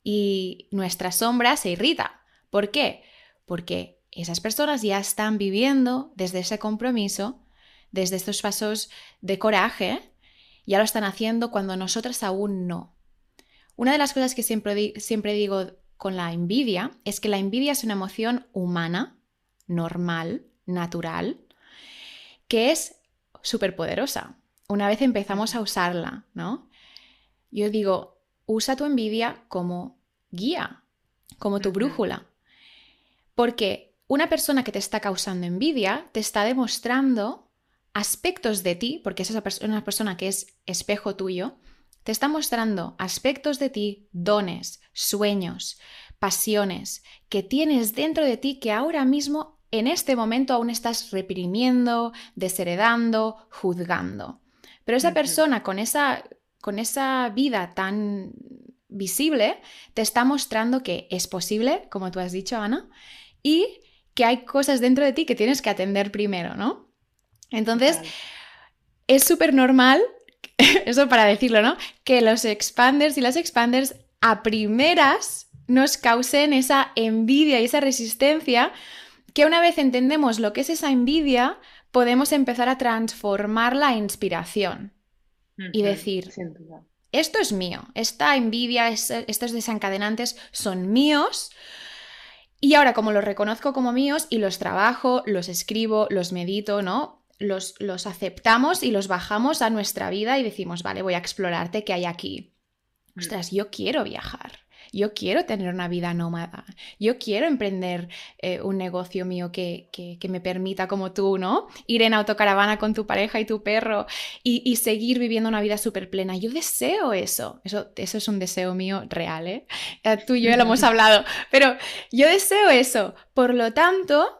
y nuestra sombra se irrita. ¿Por qué? Porque esas personas ya están viviendo desde ese compromiso, desde estos pasos de coraje, ya lo están haciendo cuando nosotras aún no. Una de las cosas que siempre, siempre digo con la envidia es que la envidia es una emoción humana, normal, natural, que es súper poderosa. Una vez empezamos a usarla, ¿no? Yo digo, usa tu envidia como guía, como tu brújula. Porque una persona que te está causando envidia te está demostrando aspectos de ti, porque es una persona que es espejo tuyo, te está mostrando aspectos de ti, dones, sueños, pasiones que tienes dentro de ti que ahora mismo, en este momento, aún estás reprimiendo, desheredando, juzgando. Pero esa persona con esa, con esa vida tan visible te está mostrando que es posible, como tú has dicho, Ana, y que hay cosas dentro de ti que tienes que atender primero, ¿no? Entonces, es súper normal eso para decirlo, ¿no? Que los expanders y las expanders a primeras nos causen esa envidia y esa resistencia que una vez entendemos lo que es esa envidia, podemos empezar a transformarla en inspiración y decir, esto es mío, esta envidia, estos desencadenantes son míos. Y ahora como los reconozco como míos y los trabajo, los escribo, los medito, ¿no? Los, aceptamos y los bajamos a nuestra vida y decimos, vale, voy a explorarte qué hay aquí. Mm. Ostras, yo quiero viajar. Yo quiero tener una vida nómada. Yo quiero emprender eh, un negocio mío que, me permita, como tú, ¿no? Ir en autocaravana con tu pareja y tu perro y, seguir viviendo una vida súper plena. Yo deseo eso. eso. Eso es un deseo mío real, ¿eh? Tú y yo ya lo hemos hablado. Pero yo deseo eso. Por lo tanto,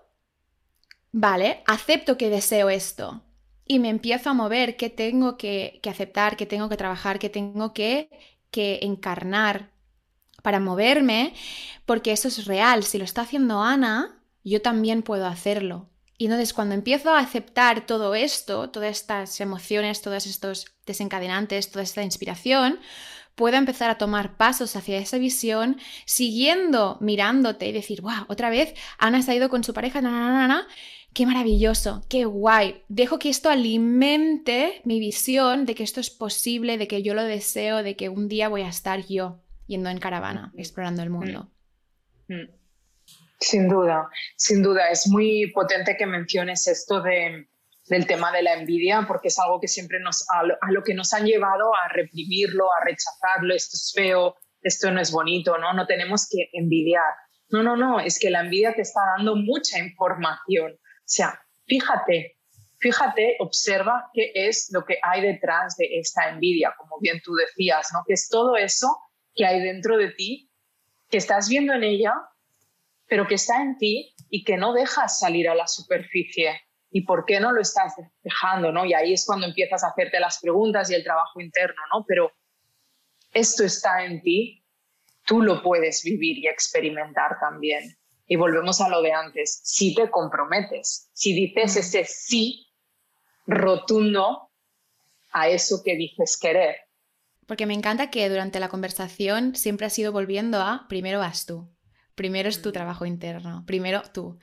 vale, acepto que deseo esto y me empiezo a mover, que tengo que, aceptar, que tengo que trabajar, que tengo que, que encarnar para moverme, porque eso es real. Si lo está haciendo Ana, yo también puedo hacerlo. Y entonces cuando empiezo a aceptar todo esto, todas estas emociones, todos estos desencadenantes, toda esta inspiración, puedo empezar a tomar pasos hacia esa visión, siguiendo mirándote y decir, wow, otra vez Ana se ha ido con su pareja, qué maravilloso, qué guay. Dejo que esto alimente mi visión de que esto es posible, de que yo lo deseo, de que un día voy a estar yo yendo en caravana, explorando el mundo. Sin duda, sin duda. Es muy potente que menciones esto de, del tema de la envidia, porque es algo que siempre nos, a lo, a lo, que nos han llevado a reprimirlo, a rechazarlo, esto es feo, esto no es bonito, ¿no? No tenemos que envidiar. No, no, no, es que la envidia te está dando mucha información. O sea, fíjate, fíjate, observa qué es lo que hay detrás de esta envidia, como bien tú decías, ¿no? Que es todo eso que hay dentro de ti, que estás viendo en ella, pero que está en ti y que no dejas salir a la superficie. ¿Y por qué no lo estás dejando, no? Y ahí es cuando empiezas a hacerte las preguntas y el trabajo interno, ¿no? Pero esto está en ti, tú lo puedes vivir y experimentar también. Y volvemos a lo de antes, si te comprometes, si dices ese sí rotundo a eso que dices querer. Porque me encanta que durante la conversación siempre has ido volviendo a primero vas tú, primero es tu trabajo interno, primero tú.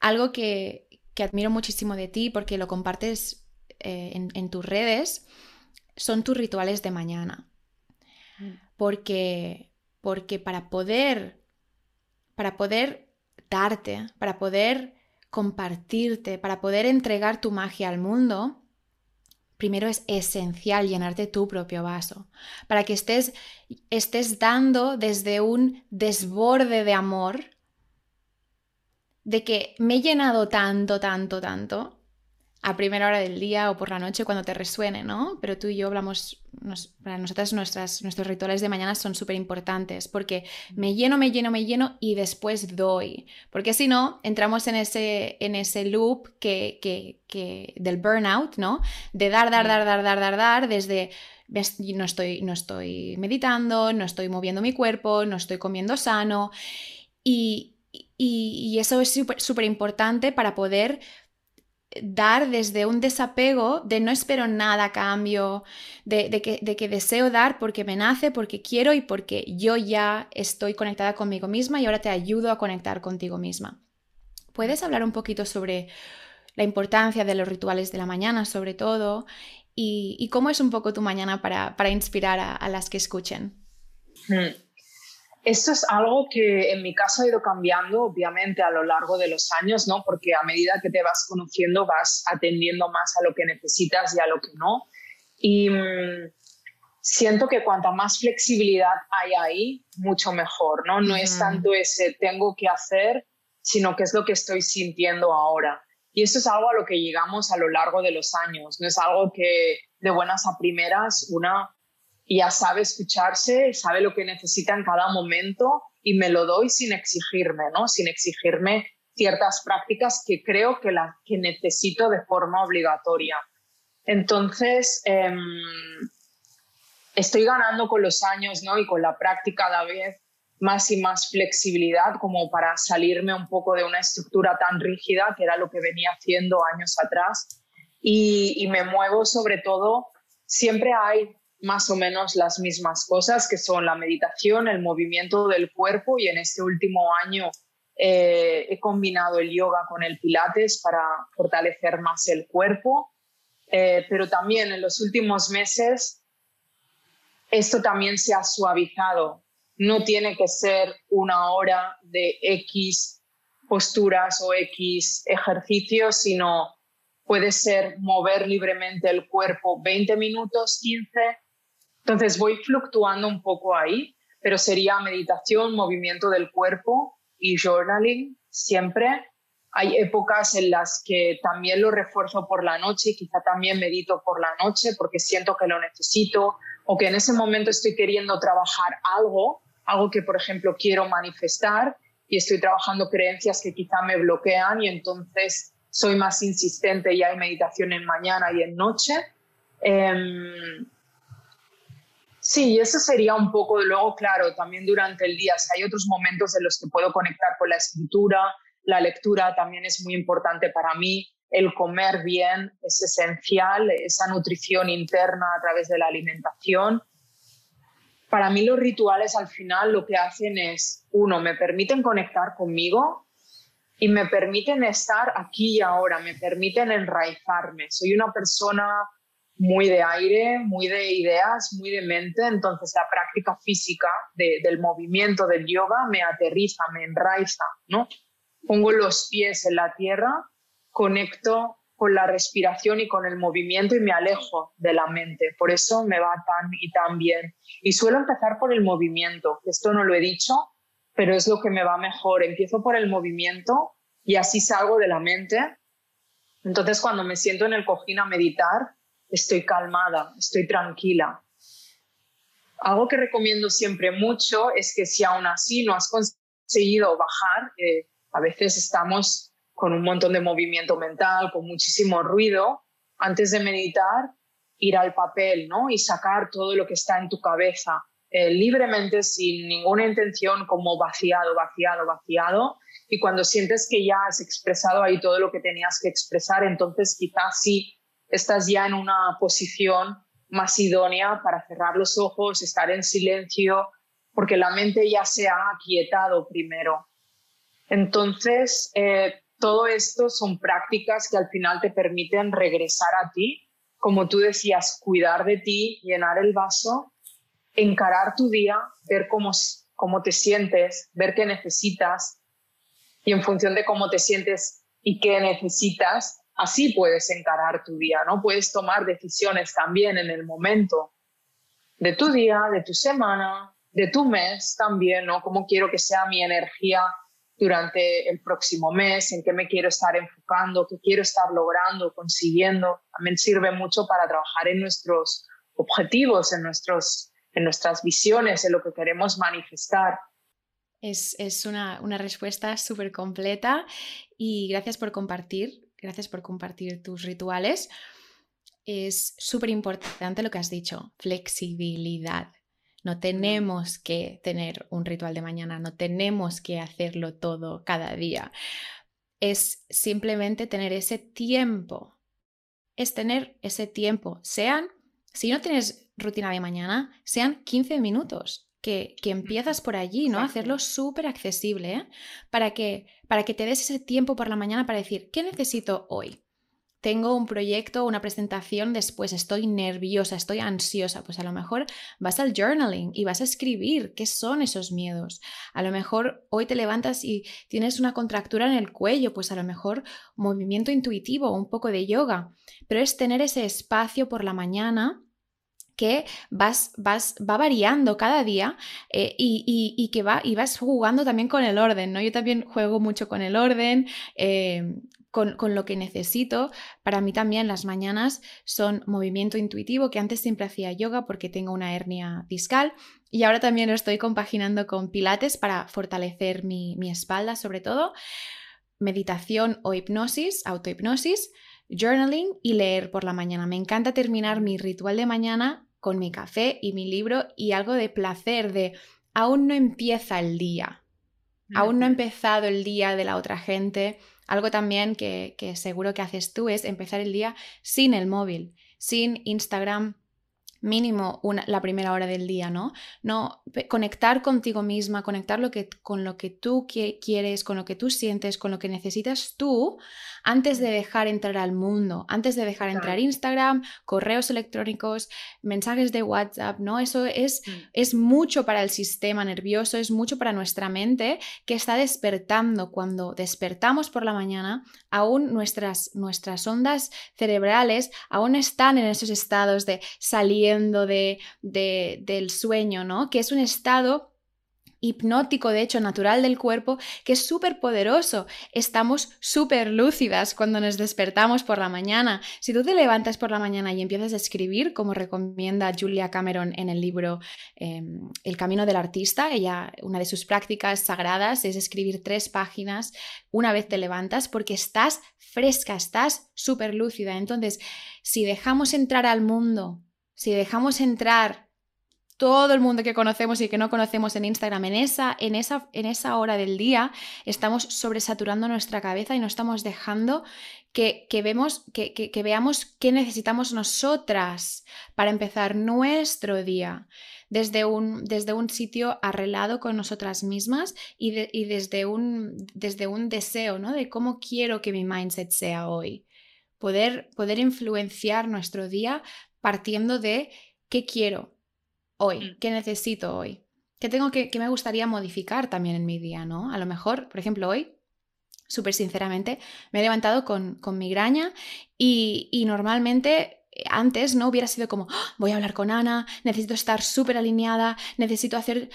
Algo que, admiro muchísimo de ti porque lo compartes eh, en, en tus redes son tus rituales de mañana. Mm. Porque, porque para poder para poder darte, para poder compartirte, para poder entregar tu magia al mundo, primero es esencial llenarte tu propio vaso, para que estés, estés dando desde un desborde de amor, de que me he llenado tanto, tanto, tanto, a primera hora del día o por la noche cuando te resuene, ¿no? Pero tú y yo hablamos, para nosotras nuestras, nuestros rituales de mañana son súper importantes porque me lleno, me lleno, me lleno y después doy. Porque si no, entramos en ese, en ese loop que, que, que, del burnout, ¿no? De dar, dar, dar, dar, dar, dar, dar, desde no estoy, no estoy meditando, no estoy moviendo mi cuerpo, no estoy comiendo sano. Y, y, y eso es súper importante para poder dar desde un desapego de no espero nada a cambio, de, que, de, que, deseo dar porque me nace, porque quiero y porque yo ya estoy conectada conmigo misma y ahora te ayudo a conectar contigo misma. ¿Puedes hablar un poquito sobre la importancia de los rituales de la mañana, sobre todo, y, cómo es un poco tu mañana para, inspirar a, las que escuchen? Hmm. Esto es algo que en mi caso ha ido cambiando, obviamente, a lo largo de los años, ¿no? Porque a medida que te vas conociendo, vas atendiendo más a lo que necesitas y a lo que no. Y mm, siento que cuanta más flexibilidad hay ahí, mucho mejor, ¿no? No es tanto ese tengo que hacer, sino que es lo que estoy sintiendo ahora. Y eso es algo a lo que llegamos a lo largo de los años. No es algo que de buenas a primeras una ya sabe escucharse, sabe lo que necesita en cada momento y me lo doy sin exigirme, ¿no? Sin exigirme ciertas prácticas que creo que, la, que necesito de forma obligatoria. Entonces, em, estoy ganando con los años ¿no? y con la práctica cada vez más y más flexibilidad como para salirme un poco de una estructura tan rígida que era lo que venía haciendo años atrás. Y, y me muevo sobre todo, siempre hay más o menos las mismas cosas que son la meditación, el movimiento del cuerpo y en este último año eh, he combinado el yoga con el pilates para fortalecer más el cuerpo, eh, pero también en los últimos meses esto también se ha suavizado. No tiene que ser una hora de X posturas o X ejercicios, sino puede ser mover libremente el cuerpo 20 minutos, 15 entonces voy fluctuando un poco ahí, pero sería meditación, movimiento del cuerpo y journaling siempre. Hay épocas en las que también lo refuerzo por la noche y quizá también medito por la noche porque siento que lo necesito o que en ese momento estoy queriendo trabajar algo, algo que por ejemplo quiero manifestar y estoy trabajando creencias que quizá me bloquean y entonces soy más insistente y hay meditación en mañana y en noche. Em, Sí, eso sería un poco, luego, claro, también durante el día, si hay otros momentos en los que puedo conectar con la escritura, la lectura también es muy importante para mí, el comer bien es esencial, esa nutrición interna a través de la alimentación. Para mí los rituales al final lo que hacen es, uno, me permiten conectar conmigo y me permiten estar aquí y ahora, me permiten enraizarme. Soy una persona muy de aire, muy de ideas, muy de mente. Entonces la práctica física del movimiento del yoga me aterriza, me enraiza, ¿no? Pongo los pies en la tierra, conecto con la respiración y con el movimiento y me alejo de la mente. Por eso me va tan y tan bien. Y suelo empezar por el movimiento, esto no lo he dicho, pero es lo que me va mejor. Empiezo por el movimiento y así salgo de la mente. Entonces cuando me siento en el cojín a meditar, estoy calmada, estoy tranquila. Algo que recomiendo siempre mucho es que si aún así no has conseguido bajar, eh, a veces estamos con un montón de movimiento mental, con muchísimo ruido, antes de meditar, ir al papel ¿no? y sacar todo lo que está en tu cabeza eh, libremente, sin ninguna intención, como vaciado, vaciado, vaciado. Y cuando sientes que ya has expresado ahí todo lo que tenías que expresar, entonces quizás sí estás ya en una posición más idónea para cerrar los ojos, estar en silencio, porque la mente ya se ha aquietado primero. Entonces, eh, todo esto son prácticas que al final te permiten regresar a ti, como tú decías, cuidar de ti, llenar el vaso, encarar tu día, ver cómo, cómo te sientes, ver qué necesitas y en función de cómo te sientes y qué necesitas, así puedes encarar tu día, ¿no? Puedes tomar decisiones también en el momento de tu día, de tu semana, de tu mes también, ¿no? Cómo quiero que sea mi energía durante el próximo mes, en qué me quiero estar enfocando, qué quiero estar logrando, consiguiendo. También sirve mucho para trabajar en nuestros objetivos, en, nuestros, en nuestras visiones, en lo que queremos manifestar. Es, es una, una respuesta súper completa y gracias por compartir Gracias por compartir tus rituales. Es súper importante lo que has dicho, flexibilidad. No tenemos que tener un ritual de mañana, no tenemos que hacerlo todo cada día. Es simplemente tener ese tiempo. Es tener ese tiempo. Sean, si no tienes rutina de mañana, sean 15 minutos que, empiezas por allí, ¿no? Hacerlo súper accesible, ¿eh? Para que, para que te des ese tiempo por la mañana para decir, ¿qué necesito hoy? tengo un proyecto, una presentación después, estoy nerviosa, estoy ansiosa, pues a lo mejor vas al journaling y vas a escribir qué son esos miedos. A lo mejor hoy te levantas y tienes una contractura en el cuello, pues a lo mejor movimiento intuitivo, un poco de yoga, pero es tener ese espacio por la mañana que vas, vas, va variando cada día eh, y, que va, y vas jugando también con el orden, ¿no? Yo también juego mucho con el orden, eh, con, lo que necesito. Para mí también las mañanas son movimiento intuitivo, que antes siempre hacía yoga porque tengo una hernia discal y ahora también lo estoy compaginando con pilates para fortalecer mi, mi espalda sobre todo, meditación o hipnosis, autohipnosis, journaling y leer por la mañana. Me encanta terminar mi ritual de mañana con mi café y mi libro y algo de placer de aún no empieza el día. Aún no ha empezado el día de la otra gente, algo también que, seguro que haces tú es empezar el día sin el móvil, sin Instagram, mínimo una, la primera hora del día, ¿no? No conectar contigo misma, conectar lo que, con lo que tú quieres, con lo que tú sientes, con lo que necesitas tú, antes de dejar entrar al mundo, antes de dejar entrar Instagram, correos electrónicos, mensajes de WhatsApp, ¿no? Eso es, es mucho para el sistema nervioso, es mucho para nuestra mente que está despertando. Cuando despertamos por la mañana, aún nuestras, nuestras ondas cerebrales aún están en esos estados de de, del sueño, ¿no? Que es un estado hipnótico, de hecho, natural del cuerpo, que es súper poderoso. Estamos súper lúcidas cuando nos despertamos por la mañana. Si tú te levantas por la mañana y empiezas a escribir, como recomienda Julia Cameron en el libro em, El Camino del Artista, ella, una de sus prácticas sagradas es escribir tres páginas una vez te levantas porque estás fresca, estás súper lúcida. Entonces, si dejamos entrar al mundo, si dejamos entrar todo el mundo que conocemos y que no conocemos en Instagram, en esa, en esa, en esa hora del día, estamos sobresaturando nuestra cabeza y no estamos dejando que, vemos, que, que, veamos qué necesitamos nosotras para empezar nuestro día desde un, desde un sitio arreglado con nosotras mismas y, desde, un, desde un deseo ¿no? de cómo quiero que mi mindset sea hoy. Poder, poder influenciar nuestro día partiendo de qué quiero, hoy? Mm. ¿Qué necesito hoy? ¿Qué tengo que, me gustaría modificar también en mi día, ¿no? A lo mejor, por ejemplo, hoy, súper sinceramente, me he levantado con, con migraña y, y normalmente eh, antes no hubiera sido como, ¡Ah! voy a hablar con Ana, necesito estar súper alineada, necesito hacer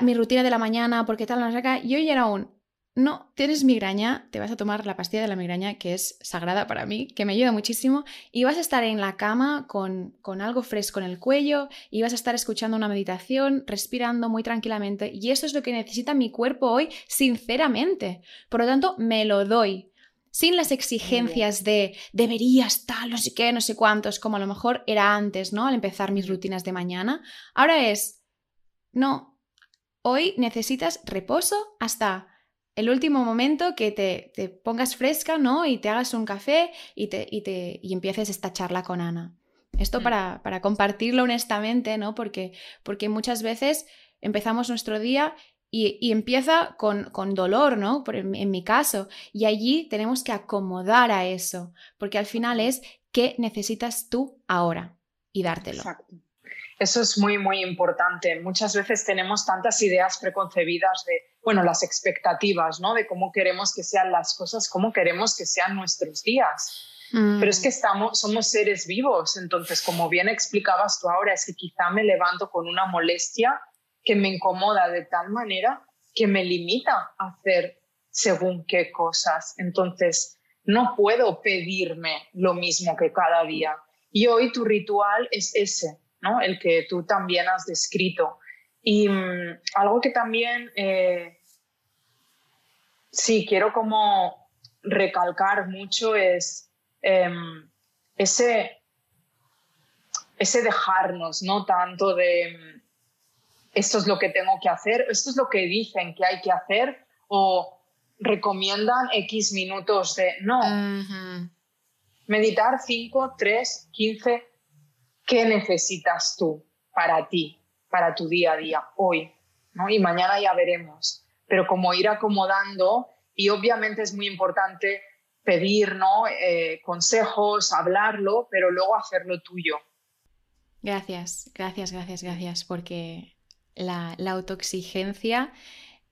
mi rutina de la mañana porque tal, no sé Y hoy era un, no, tienes migraña, te vas a tomar la pastilla de la migraña, que es sagrada para mí, que me ayuda muchísimo, y vas a estar en la cama con, con, algo fresco en el cuello, y vas a estar escuchando una meditación, respirando muy tranquilamente, y eso es lo que necesita mi cuerpo hoy, sinceramente. Por lo tanto, me lo doy. Sin las exigencias de deberías tal, no sé qué, no sé cuántos, como a lo mejor era antes, ¿no? Al empezar mis rutinas de mañana. Ahora es, no, hoy necesitas reposo hasta el último momento que te, pongas fresca, ¿no? Y te hagas un café y, te, y, te, y empieces esta charla con Ana. Esto mm. para, para, compartirlo honestamente, ¿no? Porque, porque muchas veces empezamos nuestro día y, empieza con, con, dolor, ¿no? Por, en, en, mi caso. Y allí tenemos que acomodar a eso, porque al final es qué necesitas tú ahora y dártelo. Exacto. Eso es muy, muy importante. Muchas veces tenemos tantas ideas preconcebidas de, bueno, las expectativas, ¿no? De cómo queremos que sean las cosas, cómo queremos que sean nuestros días. Pero es que estamos, somos seres vivos, entonces, como bien explicabas tú ahora, es que quizá me levanto con una molestia que me incomoda de tal manera que me limita a hacer según qué cosas. Entonces, no puedo pedirme lo mismo que cada día. Y hoy tu ritual es ese, ¿no? El que tú también has descrito. Y mm, algo que también eh, sí quiero como recalcar mucho es em, ese, ese dejarnos, no tanto de esto es lo que tengo que hacer, esto es lo que dicen que hay que hacer o recomiendan X minutos de no. Meditar 5, 3, 15, ¿qué necesitas tú para ti, para tu día a día, hoy? ¿no? Y mañana ya veremos. Pero como ir acomodando, y obviamente es muy importante pedir ¿no? Eh, consejos, hablarlo, pero luego hacerlo tuyo. Gracias, gracias, gracias, gracias, porque la, la autoexigencia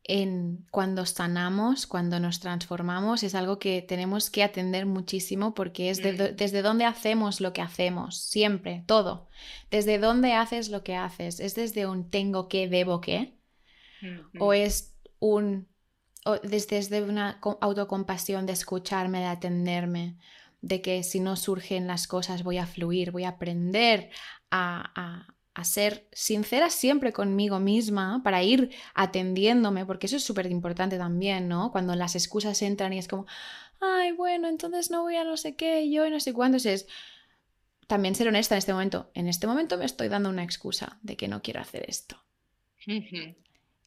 en cuando sanamos, cuando nos transformamos, es algo que tenemos que atender muchísimo porque es mm. desde dónde hacemos lo que hacemos, siempre, todo. Desde dónde haces lo que haces. ¿Es desde un tengo que, debo que? ¿O es un... O desde, una autocompasión de escucharme, de atenderme, de que si no surgen las cosas voy a fluir, voy a aprender a a ser sincera siempre conmigo misma para ir atendiéndome, porque eso es súper importante también, ¿no? Cuando las excusas entran y es como, ay, bueno, entonces no voy a no sé qué, yo y no sé cuándo, es también ser honesta en este momento. En este momento me estoy dando una excusa de que no quiero hacer esto.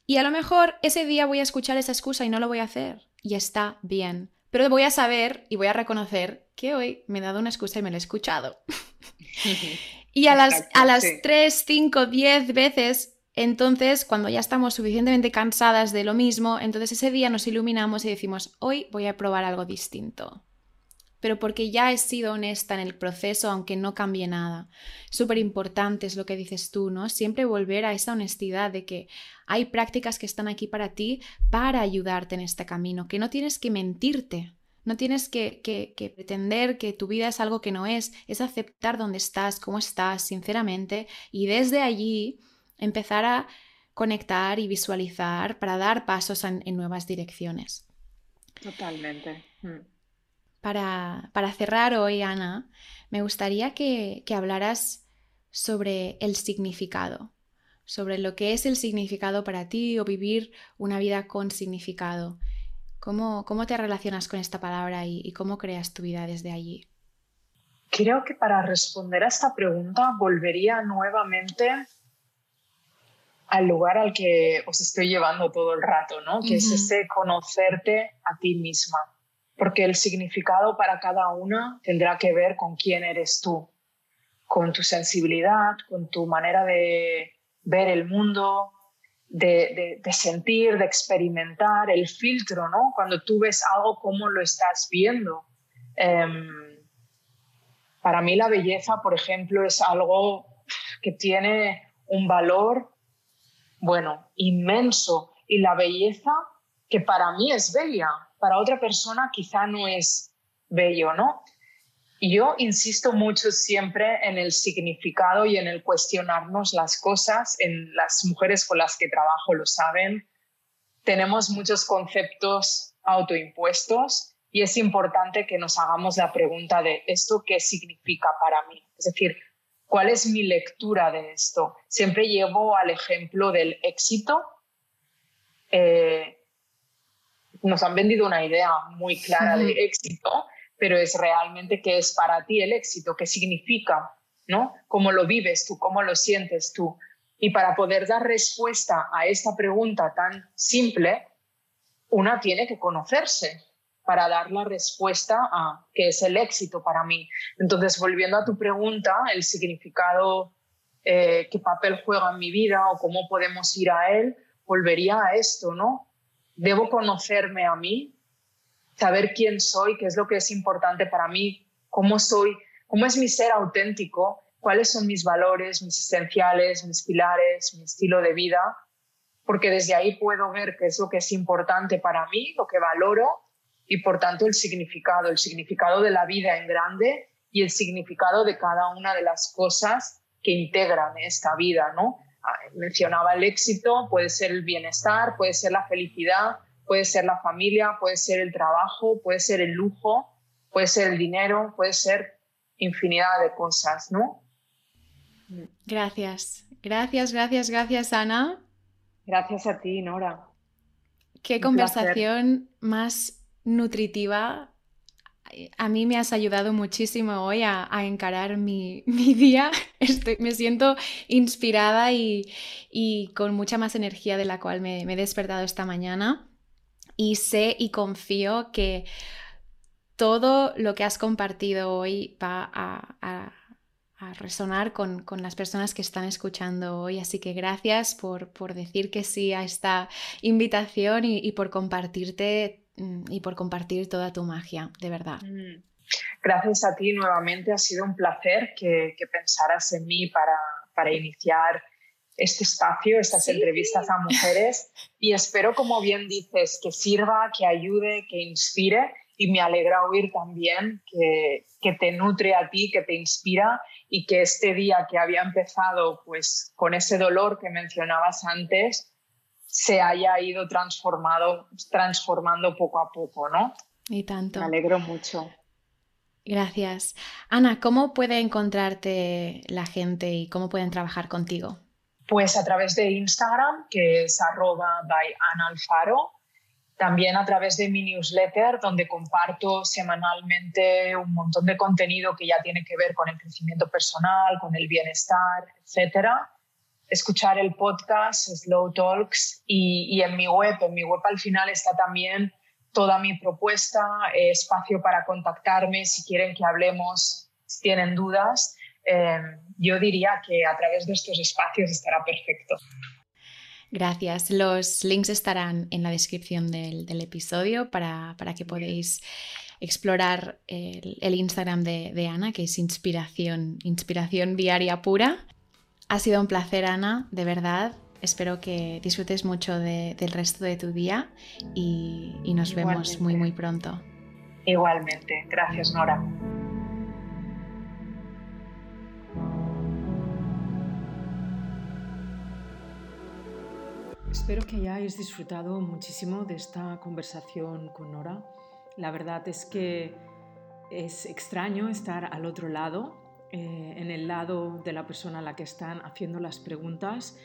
y a lo mejor ese día voy a escuchar esa excusa y no lo voy a hacer. Y está bien. Pero voy a saber y voy a reconocer que hoy me he dado una excusa y me la he escuchado. Y a las, a las 3, 5, 10 veces, entonces, cuando ya estamos suficientemente cansadas de lo mismo, entonces ese día nos iluminamos y decimos, hoy voy a probar algo distinto. Pero porque ya he sido honesta en el proceso, aunque no cambie nada. Súper importante es lo que dices tú, ¿no? Siempre volver a esa honestidad de que hay prácticas que están aquí para ti, para ayudarte en este camino, que no tienes que mentirte, no tienes que, pretender que tu vida es algo que no es, es aceptar dónde estás, cómo estás, sinceramente, y desde allí empezar a conectar y visualizar para dar pasos en, nuevas direcciones. Totalmente. Mm. Para, cerrar hoy, Ana, me gustaría que, que hablaras sobre el significado, sobre lo que es el significado para ti o vivir una vida con significado. ¿Cómo, te relacionas con esta palabra y, cómo creas tu vida desde allí? Creo que para responder a esta pregunta volvería nuevamente al lugar al que os estoy llevando todo el rato, ¿no? Que es ese conocerte a ti misma. Porque el significado para cada una tendrá que ver con quién eres tú, con tu sensibilidad, con tu manera de ver el mundo, de, sentir, de experimentar, el filtro, ¿no? Cuando tú ves algo, ¿cómo lo estás viendo? Em, para mí la belleza, por ejemplo, es algo que tiene un valor, bueno, inmenso. Y la belleza, que para mí es bella, para otra persona quizá no es bello, ¿no? Yo insisto mucho siempre en el significado y en el cuestionarnos las cosas. En las mujeres con las que trabajo lo saben. Tenemos muchos conceptos autoimpuestos y es importante que nos hagamos la pregunta de esto qué significa para mí. Es decir, ¿cuál es mi lectura de esto? Siempre llevo al ejemplo del éxito. Eh, nos han vendido una idea muy clara de éxito pero es realmente qué es para ti el éxito, qué significa, ¿no? Cómo lo vives tú, cómo lo sientes tú. Y para poder dar respuesta a esta pregunta tan simple, una tiene que conocerse para dar la respuesta a qué es el éxito para mí. Entonces, volviendo a tu pregunta, el significado, eh, qué papel juega en mi vida o cómo podemos ir a él, volvería a esto, ¿no? Debo conocerme a mí, saber quién soy, qué es lo que es importante para mí, cómo soy, cómo es mi ser auténtico, cuáles son mis valores, mis esenciales, mis pilares, mi estilo de vida, porque desde ahí puedo ver qué es lo que es importante para mí, lo que valoro y por tanto el significado, el significado de la vida en grande y el significado de cada una de las cosas que integran esta vida, ¿no? Ah, mencionaba el éxito, puede ser el bienestar, puede ser la felicidad, Puede ser la familia, puede ser el trabajo, puede ser el lujo, puede ser el dinero, puede ser infinidad de cosas, ¿no? Gracias, gracias, gracias, gracias, Ana. Gracias a ti, Nora. Qué conversación más nutritiva. A mí me has ayudado muchísimo hoy a, encarar mi, día. me siento inspirada y, con mucha más energía de la cual me he despertado esta mañana y sé y confío que todo lo que has compartido hoy va a, resonar con, las personas que están escuchando hoy. Así que gracias por, decir que sí a esta invitación y, por compartirte mm, y por compartir toda tu magia, de verdad. Mm. Gracias a ti nuevamente, ha sido un placer que, pensaras en mí para, para iniciar este espacio, estas entrevistas a mujeres y espero, como bien dices, que sirva, que ayude, que inspire y me alegra oír también que, que, te nutre a ti, que te inspira y que este día que había empezado pues con ese dolor que mencionabas antes se haya ido transformado, transformando poco a poco, ¿no? Y tanto. Me alegro mucho. Gracias. Ana, ¿cómo puede encontrarte la gente y cómo pueden trabajar contigo? Pues a través de Instagram, que es arroba by Alfaro. También a través de mi newsletter, donde comparto semanalmente un montón de contenido que ya tiene que ver con el crecimiento personal, con el bienestar, etc. Escuchar el podcast Slow Talks y, y en mi web. En mi web al final está también toda mi propuesta, eh, espacio para contactarme si quieren que hablemos, si tienen dudas. Eh, yo diría que a través de estos espacios estará perfecto. Gracias. Los links estarán en la descripción del, episodio para, que podáis explorar el, Instagram de, de, Ana, que es inspiración, inspiración diaria pura. Ha sido un placer, Ana, de verdad. Espero que disfrutes mucho del resto de tu día y, nos vemos muy muy pronto. Igualmente. Gracias, Nora. Espero que hayáis disfrutado muchísimo de esta conversación con Nora. La verdad es que es extraño estar al otro lado, eh, en el lado de la persona a la que están haciendo las preguntas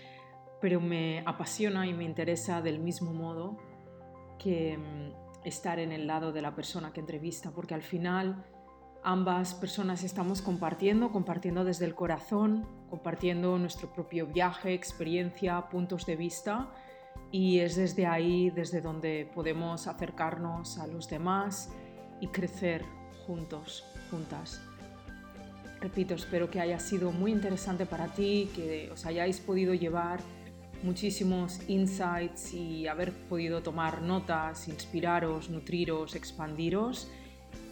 pero me apasiona y me interesa del mismo modo que mm, estar en el lado de la persona que entrevista, porque al final ambas personas estamos compartiendo, compartiendo desde el corazón, compartiendo nuestro propio viaje, experiencia, puntos de vista, y es desde ahí, desde donde podemos acercarnos a los demás y crecer juntos, juntas. Repito, espero que haya sido muy interesante para ti, que os hayáis podido llevar muchísimos insights y haber podido tomar notas, inspiraros, nutriros, expandiros.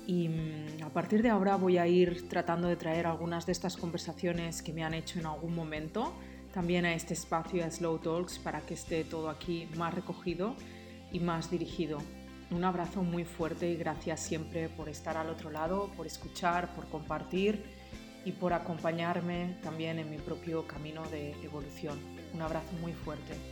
Y mm, a partir de ahora voy a ir tratando de traer algunas de estas conversaciones que me han hecho en algún momento también a este espacio, a Slow Talks, para que esté todo aquí más recogido y más dirigido. Un abrazo muy fuerte y gracias siempre por estar al otro lado, por escuchar, por compartir y por acompañarme también en mi propio camino de evolución. Un abrazo muy fuerte.